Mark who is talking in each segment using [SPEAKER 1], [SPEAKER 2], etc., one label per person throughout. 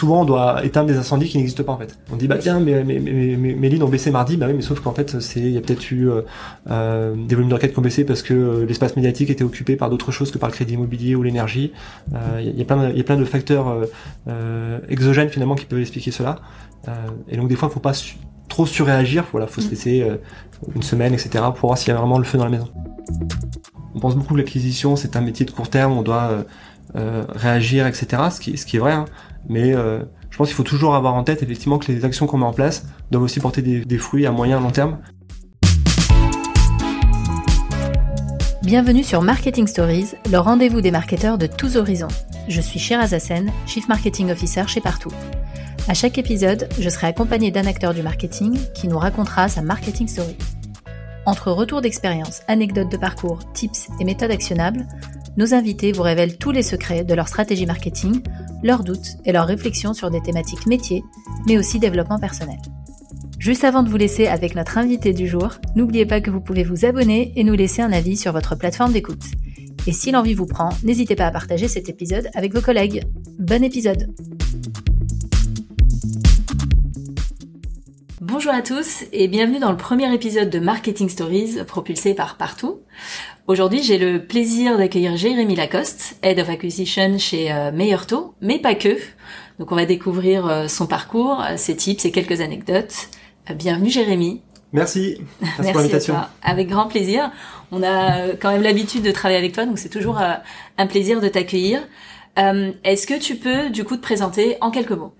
[SPEAKER 1] souvent on doit éteindre des incendies qui n'existent pas en fait. On dit bah tiens mes, mes, mes, mes lignes ont baissé mardi, bah oui mais sauf qu'en fait c'est il y a peut-être eu euh, des volumes de requêtes qui ont baissé parce que l'espace médiatique était occupé par d'autres choses que par le crédit immobilier ou l'énergie. Il y, a plein de, y a plein de facteurs exogènes finalement qui peuvent expliquer cela. et donc des fois faut pas trop surréagir, voilà faut se mm. laisser une semaine etc pour voir s'il y a vraiment le feu dans la maison. On pense beaucoup que l'acquisition c'est un métier de court terme, on doit euh, réagir, etc. Ce qui, ce qui est vrai, hein. Mais euh, je pense qu'il faut toujours avoir en tête effectivement que les actions qu'on met en place doivent aussi porter des, fruits à moyen et long terme.
[SPEAKER 2] Bienvenue sur Marketing Stories, le rendez-vous des marketeurs de tous horizons. Je suis Shiraz Hassen, Chief Marketing Officer chez Partout. À chaque épisode, je serai accompagné d'un acteur du marketing qui nous racontera sa marketing story. Entre retours d'expérience, anecdotes de parcours, tips et méthodes actionnables, nos invités vous révèlent tous les secrets de leur stratégie marketing, leurs doutes et leurs réflexions sur des thématiques métiers, mais aussi développement personnel. Juste avant de vous laisser avec notre invité du jour, n'oubliez pas que vous pouvez vous abonner et nous laisser un avis sur votre plateforme d'écoute. Et si l'envie vous prend, n'hésitez pas à partager cet épisode avec vos collègues. Bon épisode Bonjour à tous et bienvenue dans le premier épisode de Marketing Stories propulsé par Partout. Aujourd'hui, j'ai le plaisir d'accueillir Jérémy Lacoste, Head of Acquisition chez euh, Meilleurto, mais pas que. Donc on va découvrir euh, son parcours, euh, ses tips et quelques anecdotes. bienvenue Jérémy.
[SPEAKER 1] Merci. Merci, pour l'invitation.
[SPEAKER 2] Avec grand plaisir. On a quand même l'habitude de travailler avec toi, donc c'est toujours un plaisir de t'accueillir. Est-ce que tu peux du coup te présenter en quelques mots?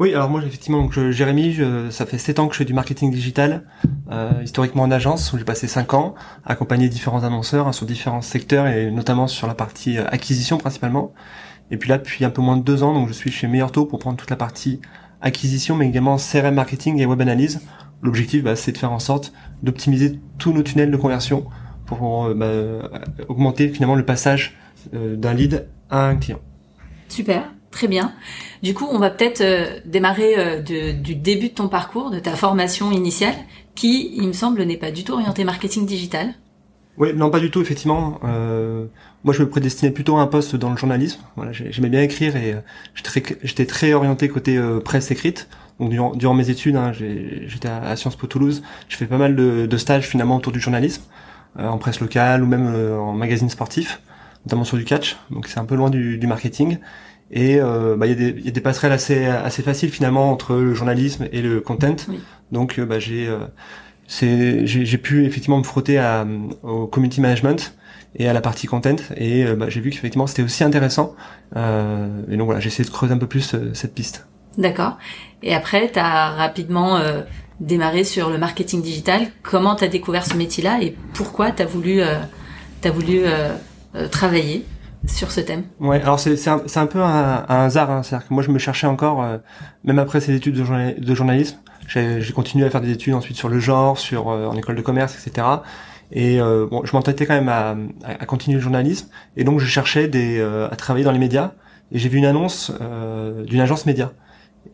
[SPEAKER 1] Oui, alors moi effectivement, donc Jérémy, ça fait 7 ans que je fais du marketing digital, euh, historiquement en agence, où j'ai passé 5 ans, accompagné différents annonceurs hein, sur différents secteurs et notamment sur la partie euh, acquisition principalement. Et puis là, depuis un peu moins de 2 ans, donc je suis chez Meilleurto pour prendre toute la partie acquisition, mais également CRM marketing et web analyse. L'objectif, bah, c'est de faire en sorte d'optimiser tous nos tunnels de conversion pour euh, bah, augmenter finalement le passage d'un lead à un client.
[SPEAKER 2] Super. Très bien. Du coup, on va peut-être euh, démarrer euh, du début de ton parcours, de ta formation initiale, qui, il me semble, n'est pas du tout orientée marketing digital.
[SPEAKER 1] Oui, non, pas du tout, effectivement. Euh, moi, je me prédestinais plutôt à un poste dans le journalisme. J'aimais bien écrire et j'étais très, orienté côté presse écrite. Donc, durant, mes études, hein, j'étais à, Sciences Po Toulouse. Je fais pas mal de, stages finalement autour du journalisme, en presse locale ou même en magazine sportif, notamment sur du catch. Donc, c'est un peu loin du marketing. Et euh, bah, il y, y, a des passerelles assez assez faciles finalement entre le journalisme et le content. Donc euh, bah, j'ai euh, j'ai pu effectivement me frotter à, au community management et à la partie content et bah, j'ai vu qu'effectivement c'était aussi intéressant euh, et donc voilà j'ai essayé de creuser un peu plus cette piste.
[SPEAKER 2] D'accord. Et après tu as rapidement démarré sur le marketing digital. Comment tu as découvert ce métier-là et pourquoi tu as voulu t'as voulu travailler? Sur ce thème
[SPEAKER 1] Ouais, alors c'est un, un peu un, un hasard, hein. c'est-à-dire que moi je me cherchais encore, euh, même après ces études de, de journalisme, j'ai continué à faire des études ensuite sur le genre, sur euh, en école de commerce, etc. Et euh, bon, je m'entêtais quand même à, à, continuer le journalisme, et donc je cherchais des, à travailler dans les médias, et j'ai vu une annonce d'une agence média.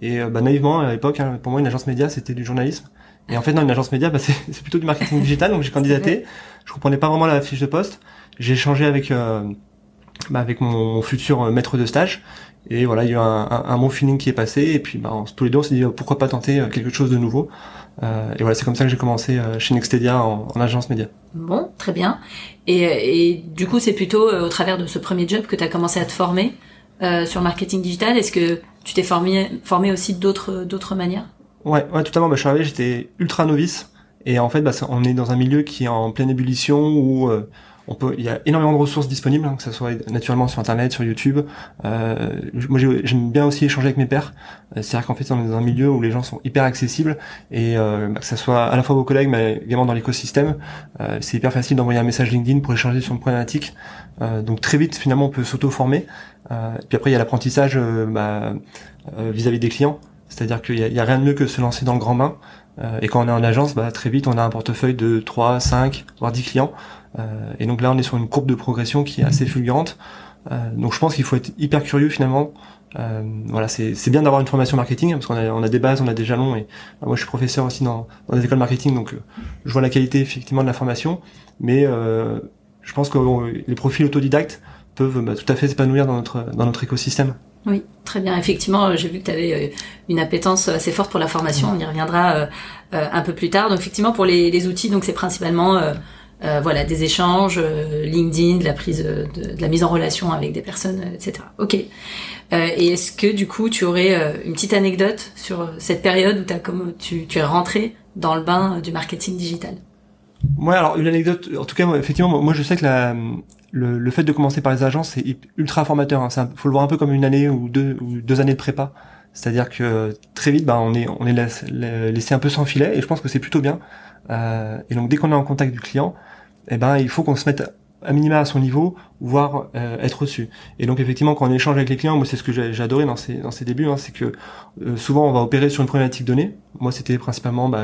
[SPEAKER 1] Et bah, naïvement à l'époque, hein, pour moi une agence média c'était du journalisme. Et en fait, non, une agence média, bah, c'est plutôt du marketing digital. Donc j'ai candidaté. Je comprenais pas vraiment la fiche de poste. J'ai échangé avec bah, avec mon, futur euh, maître de stage. Et voilà, il y a eu un, un, bon feeling qui est passé. Et puis, bah, tous les deux, on s'est dit euh, pourquoi pas tenter euh, quelque chose de nouveau. Euh, et voilà, c'est comme ça que j'ai commencé chez Nextedia en, en, agence média.
[SPEAKER 2] Bon, très bien. Et, et du coup, c'est plutôt au travers de ce premier job que tu as commencé à te former euh, sur marketing digital. Est-ce que tu t'es formé, formé aussi d'autres d'autres manières?
[SPEAKER 1] Ouais, ouais, totalement. Bah, je suis arrivé, j'étais ultra novice. Et en fait, bah, on est dans un milieu qui est en pleine ébullition où on peut, il y a énormément de ressources disponibles, hein, que ce soit naturellement sur Internet, sur YouTube. Euh, moi, j'aime bien aussi échanger avec mes pairs. Euh, c'est-à-dire qu'en fait, on est dans un milieu où les gens sont hyper accessibles et euh, bah, que ce soit à la fois vos collègues, mais également dans l'écosystème, euh, c'est hyper facile d'envoyer un message LinkedIn pour échanger sur une problématique. Euh, donc très vite, finalement, on peut s'auto-former. puis après, il y a l'apprentissage bah, vis-à-vis des clients. C'est-à-dire qu'il y, y, a rien de mieux que se lancer dans le grand bain. et quand on est en agence, bah, très vite, on a un portefeuille de 3, 5, voire 10 clients. Euh, et donc là, on est sur une courbe de progression qui est assez fulgurante. Euh, donc je pense qu'il faut être hyper curieux finalement. Euh, voilà, c'est bien d'avoir une formation marketing parce qu'on a, des bases, on a des jalons. Et moi, je suis professeur aussi dans, dans des écoles marketing, donc je vois la qualité effectivement de la formation. Mais je pense que les profils autodidactes peuvent bah, tout à fait s'épanouir dans notre dans notre écosystème.
[SPEAKER 2] Oui, très bien. Effectivement, j'ai vu que tu avais une appétence assez forte pour la formation. On y reviendra un peu plus tard. Donc effectivement, pour les, les outils, donc c'est principalement euh, voilà, des échanges, euh, LinkedIn, de la prise de, de, la mise en relation avec des personnes, etc. Ok. Euh, et est-ce que du coup, tu aurais une petite anecdote sur cette période où as comme tu, tu es rentré dans le bain du marketing digital?
[SPEAKER 1] Ouais, alors une anecdote. En tout cas, moi, effectivement, moi je sais que la, le, le, fait de commencer par les agences c'est ultra formateur. Hein. Faut le voir un peu comme une année ou deux ou deux années de prépa. C'est-à-dire que très vite, bah, on est on est laissé un peu sans filet et je pense que c'est plutôt bien. Euh, et donc dès qu'on est en contact du client, eh ben il faut qu'on se mette à minima à son niveau, voire euh, être reçu. Et donc effectivement, quand on échange avec les clients, moi c'est ce que j'ai adoré dans ces dans ces débuts, hein, c'est que euh, souvent on va opérer sur une problématique donnée. Moi c'était principalement bah,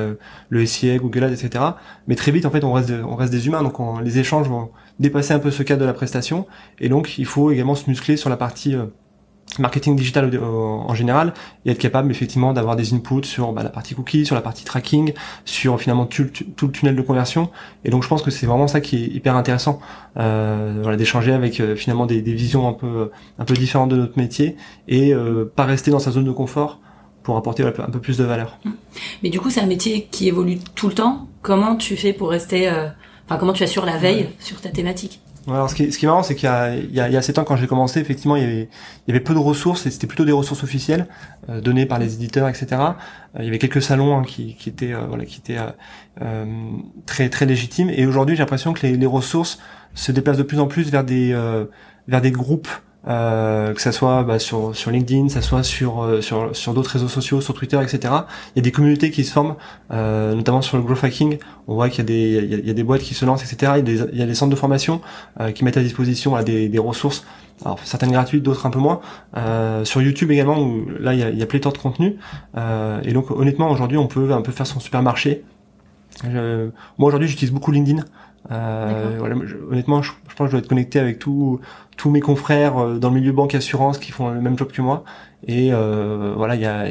[SPEAKER 1] le SIA, Google Ads, etc. Mais très vite en fait on reste on reste des humains, donc les échanges vont dépasser un peu ce cadre de la prestation. Et donc il faut également se muscler sur la partie marketing digital en général et être capable effectivement d'avoir des inputs sur bah, la partie cookie, sur la partie tracking, sur finalement tout, le tunnel de conversion. Et donc je pense que c'est vraiment ça qui est hyper intéressant, euh, voilà, d'échanger avec euh, finalement des, des, visions un peu un peu différentes de notre métier et euh, pas rester dans sa zone de confort pour apporter un peu plus de valeur.
[SPEAKER 2] Mais du coup c'est un métier qui évolue tout le temps. Comment tu fais pour rester, euh, enfin comment tu assures la veille sur ta thématique?
[SPEAKER 1] Alors ce qui, est, ce qui est marrant, c'est qu'il y y, y a 7 ans, quand j'ai commencé, effectivement, il y, avait, il y avait peu de ressources, et c'était plutôt des ressources officielles, euh, données par les éditeurs, etc. Euh, il y avait quelques salons hein, qui, qui étaient, euh, voilà, qui étaient euh, très très légitimes. Et aujourd'hui, j'ai l'impression que les, les, ressources se déplacent de plus en plus vers des, vers des groupes euh, que ça soit bah, sur sur LinkedIn, ça soit sur euh, sur sur d'autres réseaux sociaux, sur Twitter, etc. Il y a des communautés qui se forment, euh, notamment sur le growth hacking. On voit qu'il y a des il y a, des boîtes qui se lancent, etc. Il y a des, il y a des centres de formation euh, qui mettent à disposition des, des ressources, alors certaines gratuites, d'autres un peu moins. sur YouTube également, où là il y a, il y a pléthore de contenu. et donc honnêtement aujourd'hui on peut un peu faire son supermarché. moi aujourd'hui j'utilise beaucoup LinkedIn. Euh, voilà, honnêtement, je, je, pense que je dois être connecté avec tous tous mes confrères euh, dans le milieu banque assurance qui font le même job que moi. Et euh, voilà, il y a,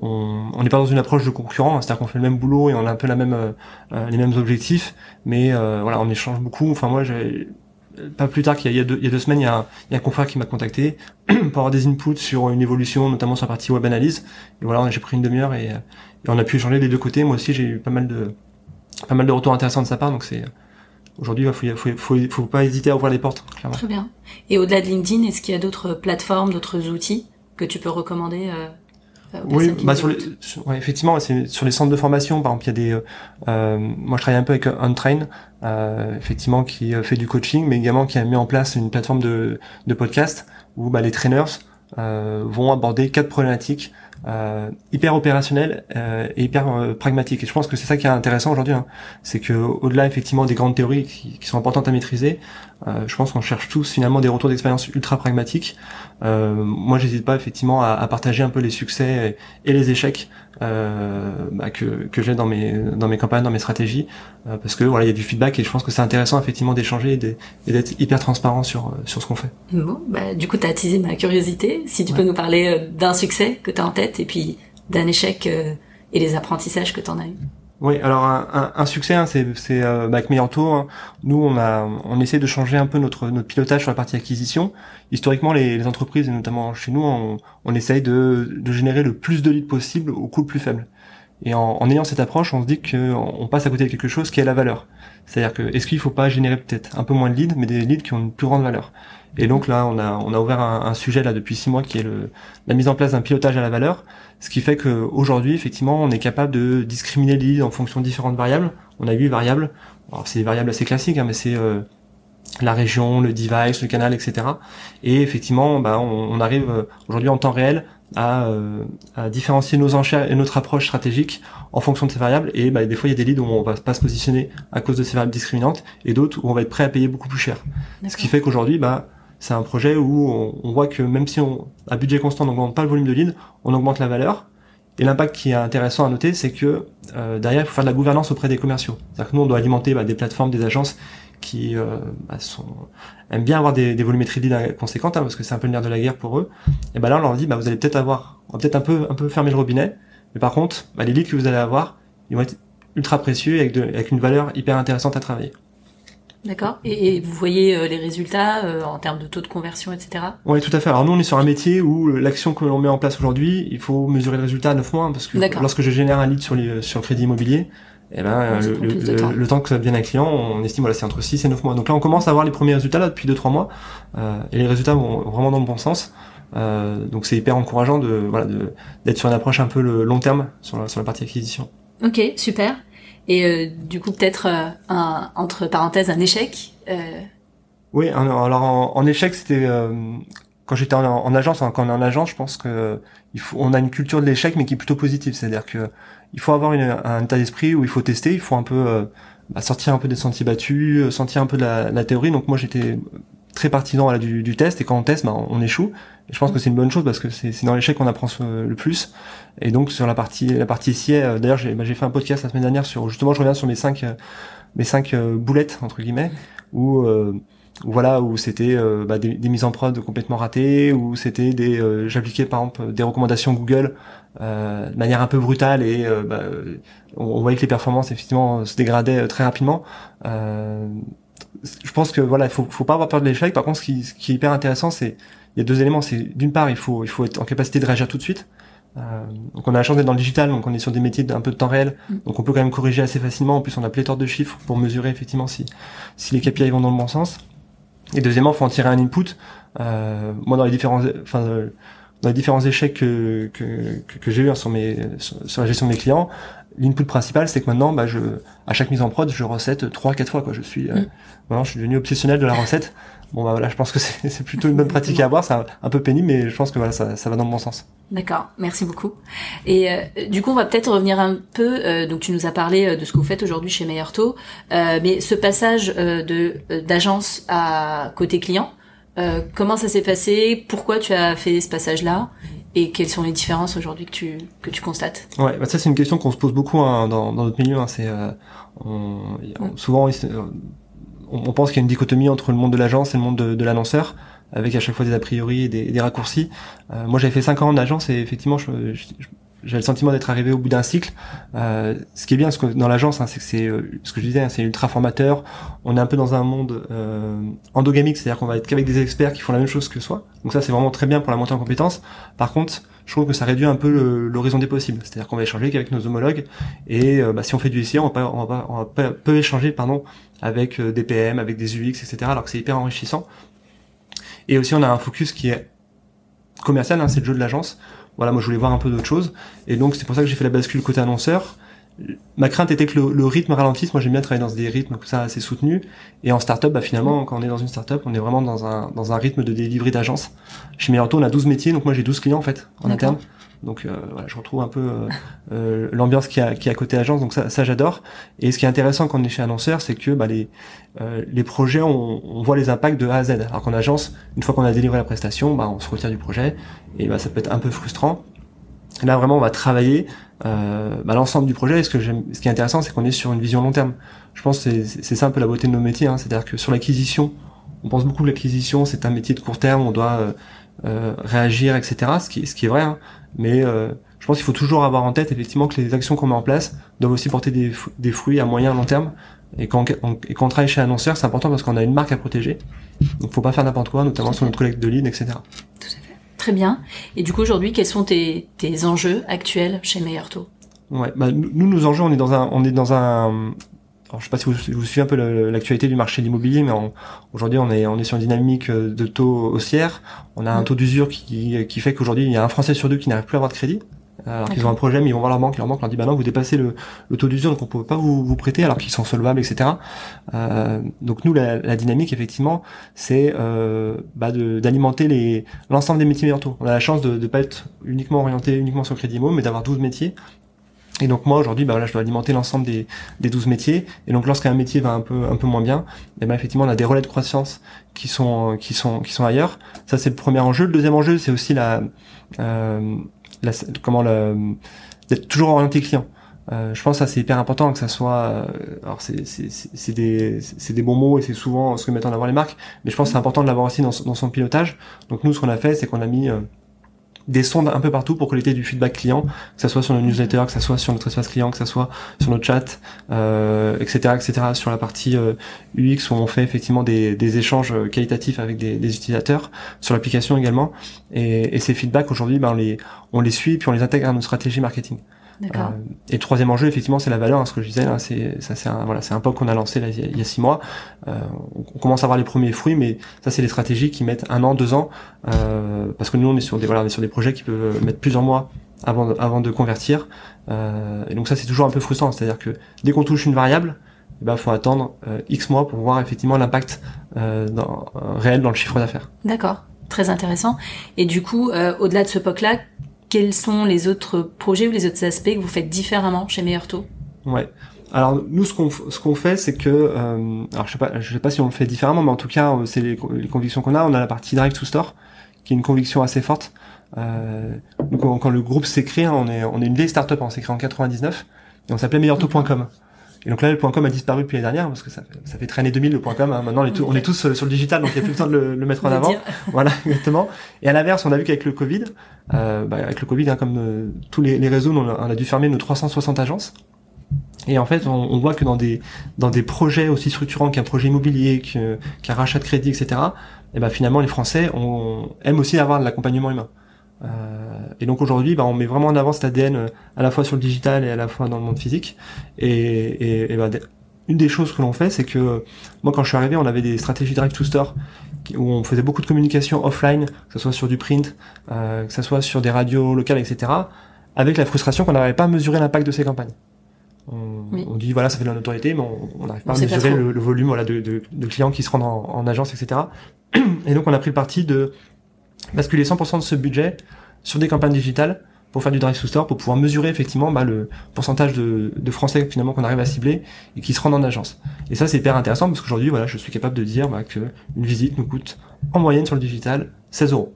[SPEAKER 1] on n'est pas dans une approche de concurrent, hein, c'est-à-dire qu'on fait le même boulot et on a un peu la même euh, les mêmes objectifs, mais voilà, on échange beaucoup. Enfin moi, pas plus tard qu'il y, y, a deux semaines, il y a, un, il y a un confrère qui m'a contacté pour avoir des inputs sur une évolution, notamment sur la partie web analyse. Et voilà, j'ai pris une demi-heure et, et, on a pu échanger des deux côtés. Moi aussi, j'ai eu pas mal de pas mal de retours intéressants de sa part, donc c'est aujourd'hui, il faut, faut, faut, pas hésiter à ouvrir les portes. Clairement.
[SPEAKER 2] Très bien. Et au-delà de LinkedIn, est-ce qu'il y a d'autres plateformes, d'autres outils que tu peux recommander euh,
[SPEAKER 1] euh Oui, bah sur les, ouais, effectivement, c'est sur les centres de formation. Par exemple, il y a des. Euh, moi, je travaille un peu avec Untrain, euh, effectivement, qui euh, fait du coaching, mais également qui a mis en place une plateforme de, de podcast où bah, les trainers euh, vont aborder quatre problématiques euh, hyper opérationnel euh, et hyper euh, pragmatique. Et je pense que c'est ça qui est intéressant aujourd'hui, hein. c'est que au-delà effectivement des grandes théories qui, qui sont importantes à maîtriser, euh, je pense qu'on cherche tous finalement des retours d'expérience ultra pragmatiques. Euh, moi, j'hésite pas effectivement à, à, partager un peu les succès et, les échecs bah, que, que j'ai dans mes dans mes campagnes, dans mes stratégies, parce que voilà, il y a du feedback et je pense que c'est intéressant effectivement d'échanger et d'être hyper transparent sur sur ce qu'on fait.
[SPEAKER 2] Bon, bah, du coup, tu as attisé ma curiosité. Si tu peux nous parler d'un succès que tu as en tête et puis d'un échec euh, et les apprentissages que tu en as eu.
[SPEAKER 1] Oui, alors un, succès, hein, c'est c'est euh, bah, avec hein. Nous, on a on essaie de changer un peu notre notre pilotage sur la partie acquisition. Historiquement, les, les entreprises et notamment chez nous, on, on essaye de, de générer le plus de leads possible au coût le plus faible. Et en, en ayant cette approche, on se dit qu'on on passe à côté de quelque chose qui a la valeur. C'est-à-dire que est-ce qu'il faut pas générer peut-être un peu moins de leads, mais des leads qui ont une plus grande valeur? Et donc là, on a, on a ouvert un, un, sujet là depuis six mois qui est le, la mise en place d'un pilotage à la valeur, ce qui fait qu'aujourd'hui, effectivement, on est capable de discriminer les leads en fonction de différentes variables. On a huit variables. Alors c'est des variables assez classiques, hein, mais c'est euh, la région, le device, le canal, etc. Et effectivement, bah, on, on arrive euh, aujourd'hui en temps réel à, euh, à, différencier nos enchères et notre approche stratégique en fonction de ces variables. Et bah, des fois, il y a des leads où on va pas se positionner à cause de ces variables discriminantes, et d'autres où on va être prêt à payer beaucoup plus cher. Ce qui fait qu'aujourd'hui, bah, c'est un projet où on, voit que même si on, à budget constant, on n'augmente pas le volume de leads, on augmente la valeur. Et l'impact qui est intéressant à noter, c'est que euh, derrière, il faut faire de la gouvernance auprès des commerciaux. C'est-à-dire que nous, on doit alimenter bah, des plateformes, des agences qui euh, bah, sont, aiment bien avoir des, des volumétries de leads conséquentes, hein, parce que c'est un peu le nerf de la guerre pour eux. Et ben là, on leur dit, bah, vous allez peut-être avoir, on va peut-être un peu, un peu fermer le robinet, mais par contre, bah, les leads que vous allez avoir, ils vont être ultra précieux et avec, de, avec une valeur hyper intéressante à travailler.
[SPEAKER 2] D'accord. Et, vous voyez euh, les résultats euh, en termes de taux de conversion, etc.
[SPEAKER 1] Oui, tout à fait. Alors nous, on est sur un métier où l'action que l'on met en place aujourd'hui, il faut mesurer le résultat à 9 mois, parce que lorsque je génère un lead sur, les, sur le crédit immobilier, eh ben, le, temps. que ça devienne un client, on estime voilà, c'est entre 6 et 9 mois. Donc là, on commence à voir les premiers résultats là depuis 2-3 mois, euh, et les résultats vont vraiment dans le bon sens. Euh, donc c'est hyper encourageant de voilà d'être sur une approche un peu le long terme sur la, sur la partie acquisition.
[SPEAKER 2] Ok, super. Et euh, du coup, peut-être euh, un, entre parenthèses, un échec euh...
[SPEAKER 1] Oui, alors en, échec, c'était euh, quand j'étais en, agence, quand on est en agence, je pense que il faut, on a une culture de l'échec, mais qui est plutôt positive. C'est-à-dire que il faut avoir une, un état d'esprit où il faut tester, il faut un peu bah, sortir un peu des sentiers battus, sortir un peu de la, la théorie. Donc moi, j'étais très partisan voilà, du, du, test. Et quand on teste bah, on échoue. Et je pense que c'est une bonne chose parce que c'est dans l'échec qu'on apprend le plus. Et donc sur la partie la partie ici euh, d'ailleurs j'ai bah, fait un podcast la semaine dernière sur justement je reviens sur mes cinq euh, mes cinq euh, boulettes entre guillemets où, voilà où c'était bah, des, des, mises en prod complètement ratées où c'était des j'appliquais par exemple des recommandations Google de manière un peu brutale et bah, on, on, voyait que les performances effectivement se dégradaient très rapidement je pense que voilà, il faut, faut pas avoir peur de l'échec. Par contre, ce qui, ce qui est hyper intéressant, c'est il y a deux éléments. C'est d'une part, il faut il faut être en capacité de réagir tout de suite. Euh, donc on a la chance d'être dans le digital, donc on est sur des métiers d'un peu de temps réel, mm. donc on peut quand même corriger assez facilement. En plus, on a pléthore de chiffres pour mesurer effectivement si si les KPI vont dans le bon sens. Et deuxièmement, faut en tirer un input. Euh, moi, dans les différents, enfin, dans les différents échecs que que, que, j'ai eu hein, sur mes sur, la gestion de mes clients, l'input principal, c'est que maintenant, bah, je, à chaque mise en prod, je recette trois, quatre fois. Quoi. Je suis, euh, mm. je suis devenu obsessionnel de la recette. Bon, bah voilà, je pense que c'est plutôt une bonne pratique à avoir. C'est un, peu pénible, mais je pense que voilà, ça, ça va dans le bon sens.
[SPEAKER 2] D'accord, merci beaucoup. Et euh, du coup, on va peut-être revenir un peu. Euh, donc, tu nous as parlé de ce que vous faites aujourd'hui chez Meilleur mais ce passage de d'agence à côté client, comment ça s'est passé? Pourquoi tu as fait ce passage-là? Et quelles sont les différences aujourd'hui que tu que tu constates?
[SPEAKER 1] Ouais, bah ça c'est une question qu'on se pose beaucoup hein, dans, dans notre milieu. Hein, c'est euh, on, souvent on, pense qu'il y a une dichotomie entre le monde de l'agence et le monde de, de l'annonceur, avec à chaque fois des a priori et des, des raccourcis. Euh, moi j'avais fait 5 ans en agence et effectivement je, je, j'ai le sentiment d'être arrivé au bout d'un cycle. Euh, ce qui est bien, que, dans l'agence, hein, c'est que c'est euh, ce que je disais, hein, c'est ultra formateur. On est un peu dans un monde euh, endogamique, c'est-à-dire qu'on va être qu'avec des experts qui font la même chose que soi. Donc ça, c'est vraiment très bien pour la montée en compétences. Par contre, je trouve que ça réduit un peu l'horizon des possibles. C'est-à-dire qu'on va échanger qu'avec nos homologues. Et euh, bah, si on fait du on, va, on, va, échanger pardon, avec euh, des PM, avec des UX, etc. Alors que c'est hyper enrichissant. Et aussi, on a un focus qui est commercial, hein, c'est le jeu de l'agence voilà, moi je voulais voir un peu d'autres choses. Et donc c'est pour ça que j'ai fait la bascule côté annonceur. Ma crainte était que le, rythme ralentisse. Moi j'aime bien travailler dans des rythmes comme ça assez soutenus. Et en startup, bah, finalement, quand on est dans une startup, on est vraiment dans un, dans un rythme de délivrer d'agence. Chez Meilleur on a 12 métiers, donc moi j'ai 12 clients en fait, en interne. Donc euh, voilà, je retrouve un peu euh, euh, l'ambiance qui a, qui a côté agence, donc ça, ça j'adore. Et ce qui est intéressant quand on est chez annonceur, c'est que bah, les, les projets, on, on, voit les impacts de A à Z. Alors qu'en agence, une fois qu'on a délivré la prestation, bah, on se retire du projet, et bah, ça peut être un peu frustrant. Là vraiment, on va travailler bah, l'ensemble du projet. Et ce que ce qui est intéressant, c'est qu'on est sur une vision long terme. Je pense que c'est ça un peu la beauté de nos métiers. Hein. C'est-à-dire que sur l'acquisition, on pense beaucoup que l'acquisition, c'est un métier de court terme. On doit euh, réagir, etc. Ce qui, ce qui est vrai. Hein. Mais euh, je pense qu'il faut toujours avoir en tête effectivement que les actions qu'on met en place doivent aussi porter des, des fruits à moyen et long terme. Et quand on, et quand on travaille chez annonceur, c'est important parce qu'on a une marque à protéger. Donc faut pas faire n'importe quoi, notamment sur notre collecte de leads, etc. Tout à
[SPEAKER 2] fait. Très bien. Et du coup aujourd'hui, quels sont tes, tes enjeux actuels chez Meilleur
[SPEAKER 1] Ouais, bah, nous, nos enjeux, on est dans un, on est dans un, alors, je sais pas si vous, vous suivez un peu l'actualité du marché de l'immobilier, mais aujourd'hui on est on est sur une dynamique euh, de taux haussière. On a un taux d'usure qui, qui fait qu'aujourd'hui il y a un Français sur deux qui n'arrive plus à avoir de crédit. Alors qu'ils ont un projet, mais ils vont voir leur banque, leur banque leur dit bah non vous dépassez le, le taux d'usure donc on peut pas vous, vous prêter alors qu'ils sont solvables etc. Euh, donc nous la, la dynamique effectivement c'est euh, bah d'alimenter les l'ensemble des métiers meilleurs taux. On a la chance de ne pas être uniquement orienté uniquement sur le crédit immo mais d'avoir 12 métiers et donc moi aujourd'hui, bah, je dois alimenter l'ensemble des, des 12 métiers. Et donc lorsqu'un métier va un peu un peu moins bien, et eh ben effectivement on a des relais de croissance qui sont qui sont qui sont ailleurs. Ça c'est le premier enjeu. Le deuxième enjeu c'est aussi la, euh, la comment d'être toujours orienté client. Euh, je pense que ça c'est hyper important que ça soit. Euh, alors c'est c'est des c'est des bons mots et c'est souvent ce que mettent en avant les marques, mais je pense que c'est important de l'avoir aussi dans, dans son pilotage. Donc nous ce qu'on a fait c'est qu'on a mis euh, des sondes un peu partout pour collecter du feedback client, que ça soit sur nos newsletters, que ça soit sur notre espace client, que ça soit sur notre chat, euh, etc., etc. Sur la partie euh, UX où on fait effectivement des, échanges qualitatifs avec des, utilisateurs, sur l'application également. Et, et ces feedbacks aujourd'hui, ben, on les on les suit puis on les intègre à nos stratégies marketing. Euh, et troisième enjeu, effectivement, c'est la valeur. Hein, ce que je disais, là, c'est ça, c'est un voilà, c'est un POC qu'on a lancé là, il, y a, six mois. Euh, on commence à voir les premiers fruits, mais ça, c'est des stratégies qui mettent un an, deux ans, euh, parce que nous, on est sur des voilà, on est sur des projets qui peuvent mettre plusieurs mois avant de, avant de convertir. Euh, et donc ça, c'est toujours un peu frustrant. C'est-à-dire que dès qu'on touche une variable, il eh ben, faut attendre euh, X mois pour voir effectivement l'impact euh, dans, réel dans le chiffre d'affaires.
[SPEAKER 2] D'accord, très intéressant. Et du coup, au-delà de ce POC-là, quels sont les autres projets ou les autres aspects que vous faites différemment chez Meilleur Taux?
[SPEAKER 1] Ouais. Alors nous, ce qu'on ce qu'on fait, c'est que, euh, alors je sais pas, je sais pas si on le fait différemment, mais en tout cas, euh, c'est les, convictions qu'on a. On a la partie Drive to Store, qui est une conviction assez forte. Euh, donc quand, le groupe s'est créé, hein, on est on est une vieille startup, hein, on s'est créé en 99 et on s'appelait meilleurtaux.com. Et donc là, le .com a disparu depuis l'année dernière parce que ça fait, ça fait traîner 2000 le .com. Hein. Maintenant, on est, on est tous sur, le digital, donc il n'y a plus besoin de le, mettre en avant. Voilà, exactement. Et à l'inverse, on a vu qu'avec le Covid, euh, bah, avec le Covid, hein, comme euh, tous les, les réseaux, on a, on a, dû fermer nos 360 agences. Et en fait, on, on, voit que dans des dans des projets aussi structurants qu'un projet immobilier, qu'un rachat de crédit, etc. Et ben finalement, les Français on, aiment aussi avoir de l'accompagnement humain. Euh, et donc aujourd'hui, bah, on met vraiment en avant cet ADN euh, à la fois sur le digital et à la fois dans le monde physique. Et, et, et bah, une des choses que l'on fait, c'est que moi, quand je suis arrivé, on avait des stratégies direct to store où on faisait beaucoup de communication offline, que ce soit sur du print, euh, que ce soit sur des radios locales, etc. Avec la frustration qu'on n'arrivait pas à mesurer l'impact de ces campagnes. On, on, dit voilà, ça fait de la notoriété, mais on n'arrive pas à mesurer le, le, volume voilà, de, de, de, clients qui se rendent en, en agence, etc. Et donc on a pris le parti de basculer 100% de ce budget sur des campagnes digitales pour faire du drive to store, pour pouvoir mesurer effectivement bah, le pourcentage de, de, Français finalement qu'on arrive à cibler et qui se rendent en agence. Et ça c'est hyper intéressant parce qu'aujourd'hui voilà, je suis capable de dire bah, que une visite nous coûte en moyenne sur le digital 16 euros.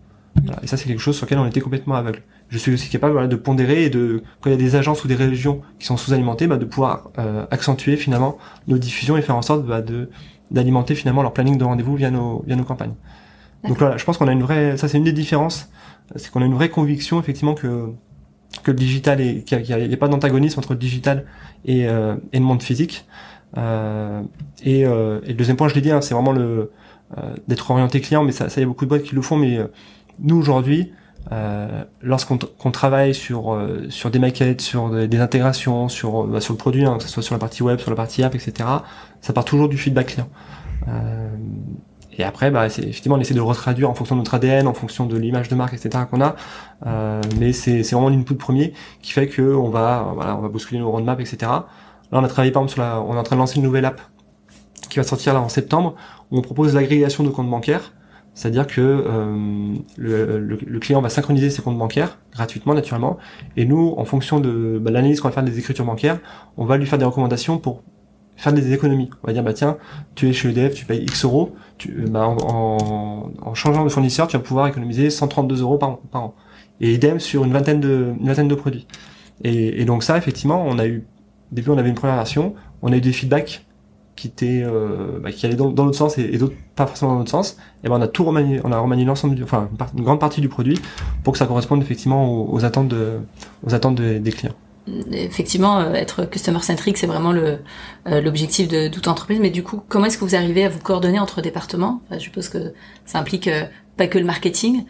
[SPEAKER 1] Et ça c'est quelque chose sur lequel on était complètement aveugle. Je suis aussi capable de pondérer et de quand il y a des agences ou des régions qui sont sous-alimentées, bah, de pouvoir euh, accentuer finalement nos diffusions et faire en sorte bah, de d'alimenter finalement leur planning de rendez-vous via nos via nos campagnes. Donc voilà, je pense qu'on a une vraie, ça c'est une des différences, c'est qu'on a une vraie conviction effectivement que que le digital et qu'il n'y a, pas d'antagonisme entre le digital et, euh, et le monde physique. Euh, et, euh, et, le deuxième point, je l'ai dit, hein, c'est vraiment le euh, d'être orienté client, mais ça, ça y a beaucoup de boîtes qui le font. Mais euh, nous aujourd'hui, lorsqu'on travaille sur sur des maquettes, sur des, intégrations, sur bah, sur le produit, hein, que ce soit sur la partie web, sur la partie app, etc., ça part toujours du feedback client. Et après, bah, c'est, effectivement, on essaie de le retraduire en fonction de notre ADN, en fonction de l'image de marque, etc. qu'on a. Euh, mais c'est, vraiment l'input premier qui fait que on va, voilà, on va bousculer nos roadmaps, etc. Là, on a travaillé par exemple sur la, on est en train de lancer une nouvelle app qui va sortir là en septembre où on propose l'agrégation de comptes bancaires. C'est-à-dire que euh, le, le, client va synchroniser ses comptes bancaires gratuitement, naturellement, et nous, en fonction de bah, l'analyse qu'on va faire des écritures bancaires, on va lui faire des recommandations pour faire des économies. On va dire, bah tiens, tu es chez EDF, tu payes X euros, tu, euh, bah, en, en, changeant de fournisseur, tu vas pouvoir économiser 132 euros par, an. Et idem sur une vingtaine de, une vingtaine de produits. Et, et, donc ça, effectivement, on a eu, au début on avait une première version, on a eu des feedbacks qui étaient, euh, bah, qui allaient dans, dans l'autre sens et, d'autres pas forcément dans l'autre sens. Et ben on a tout remanié, on a remanié l'ensemble, enfin une, grande partie du produit pour que ça corresponde effectivement aux, attentes de, aux attentes des clients
[SPEAKER 2] effectivement, euh, être customer centric, c'est vraiment le euh, l'objectif de, toute entreprise. Mais du coup, comment est-ce que vous arrivez à vous coordonner entre départements? Je suppose que ça implique euh, pas que le marketing.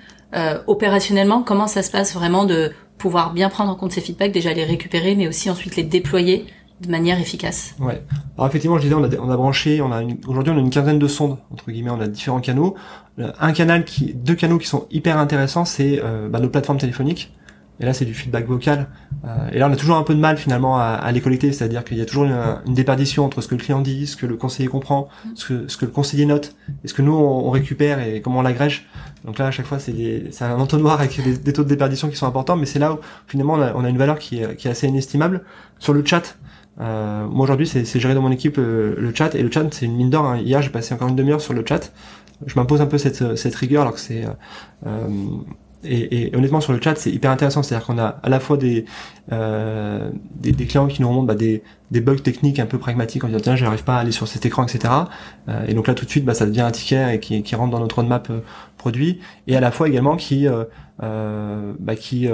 [SPEAKER 2] opérationnellement, comment ça se passe vraiment de pouvoir bien prendre en compte ces feedbacks, déjà les récupérer, mais aussi ensuite les déployer de manière efficace?
[SPEAKER 1] Ouais. Alors effectivement, je disais, on a, on a branché, on a aujourd'hui on a une quinzaine de sondes entre guillemets, on a différents canaux. Un canal qui, deux canaux qui sont hyper intéressants, c'est bah, nos plateformes téléphoniques. Et là, c'est du feedback vocal. Euh, et là, on a toujours un peu de mal finalement à, à les collecter, c'est-à-dire qu'il y a toujours une, déperdition entre ce que le client dit, ce que le conseiller comprend, ce que, le conseiller note, et ce que nous on, récupère et comment on l'agrège. Donc là, à chaque fois, c'est un entonnoir avec des, taux de déperdition qui sont importants, mais c'est là où finalement on a, une valeur qui est, assez inestimable. Sur le chat, euh, moi aujourd'hui, c'est géré dans mon équipe euh, le chat, et le chat, c'est une mine d'or. Hein. Hier, j'ai passé encore une demi-heure sur le chat. Je m'impose un peu cette, cette rigueur alors que c'est euh, et, et, honnêtement sur le chat c'est hyper intéressant. C'est-à-dire qu'on a à la fois des, euh, des, des clients qui nous remontent bah, des, des bugs techniques un peu pragmatiques en disant tiens j'arrive pas à aller sur cet écran etc euh, et donc là tout de suite bah, ça devient un ticket et qui, qui rentre dans notre roadmap euh, produit. Et à la fois également qui euh, euh, bah, qui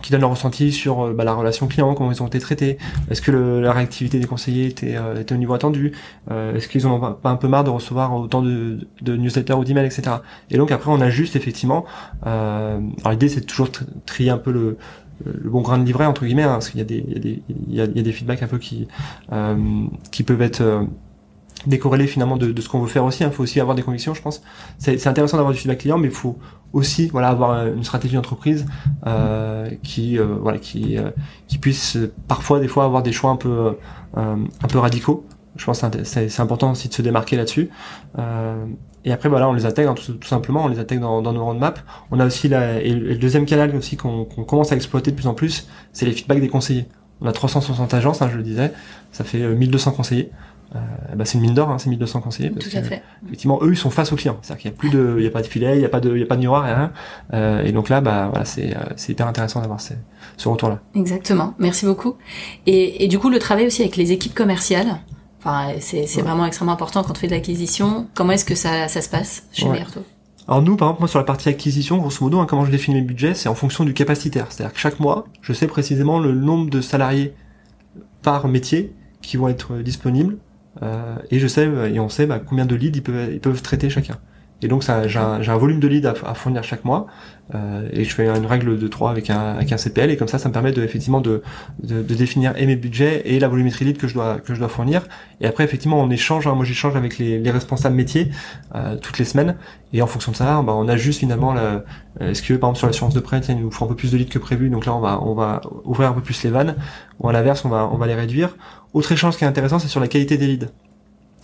[SPEAKER 1] qui donnent leur ressenti sur euh, bah, la relation client, comment ils ont été traités, est-ce que le, la réactivité des conseillers était, euh, était au niveau attendu, euh, est-ce qu'ils ont pas, un peu marre de recevoir autant de, de newsletters ou d'emails, etc. Et donc après on ajuste effectivement. Euh, alors l'idée c'est toujours trier un peu le, le bon grain de livret entre guillemets, hein, parce qu'il y a des il y a des il y a, des feedbacks un peu qui euh, qui peuvent être décorrélés finalement de, de ce qu'on veut faire aussi. Il hein. faut aussi avoir des convictions, je pense. C'est intéressant d'avoir du feedback client, mais il faut aussi voilà avoir une stratégie d'entreprise euh, qui euh, voilà qui euh, qui puisse parfois des fois avoir des choix un peu euh, un peu radicaux. Je pense que c'est important aussi de se démarquer là-dessus. et après voilà, on les intègre hein, tout, simplement, on les intègre dans, dans nos roadmaps. On a aussi la, et le deuxième canal aussi qu'on commence à exploiter de plus en plus, c'est les feedbacks des conseillers. On a 360 agences, hein, je le disais, ça fait 1200 conseillers. Euh, bah c'est une mine d'or, hein, c'est 1200 conseillers.
[SPEAKER 2] Tout à fait.
[SPEAKER 1] Effectivement, eux, ils sont face aux clients. C'est-à-dire qu'il n'y a plus de, il y a pas de filet, il n'y a pas de, il y a pas de miroir, rien. Euh, et donc là, bah voilà, c'est, euh, c'est hyper intéressant d'avoir ce, ce retour-là.
[SPEAKER 2] Exactement. Merci beaucoup. Et, et du coup, le travail aussi avec les équipes commerciales. Enfin, c'est, c'est vraiment extrêmement important quand on fait de l'acquisition. Comment est-ce que ça, ça se passe chez ouais.
[SPEAKER 1] alors nous, par exemple, moi sur la partie acquisition, grosso modo, hein, comment je définis mes budgets, c'est en fonction du capacitaire. C'est-à-dire que chaque mois, je sais précisément le nombre de salariés par métier qui vont être disponibles et je sais, et on sait bah, combien de leads ils peuvent, ils peuvent traiter chacun. Et donc j'ai un, un, volume de leads à, à fournir chaque mois, euh, et je fais une règle de 3 avec un, avec un CPL, et comme ça, ça me permet de, effectivement de, de, de définir et mes budgets et la volumétrie lead que je dois que je dois fournir. Et après, effectivement, on échange. Hein, moi, j'échange avec les, les, responsables métiers euh, toutes les semaines, et en fonction de ça, bah, on ajuste finalement. La, est-ce que par exemple sur l'assurance de prêt, il nous faut un peu plus de leads que prévu, donc là, on va on va ouvrir un peu plus les vannes, ou à l'inverse, on va on va les réduire. Autre échange qui est intéressant, c'est sur la qualité des leads.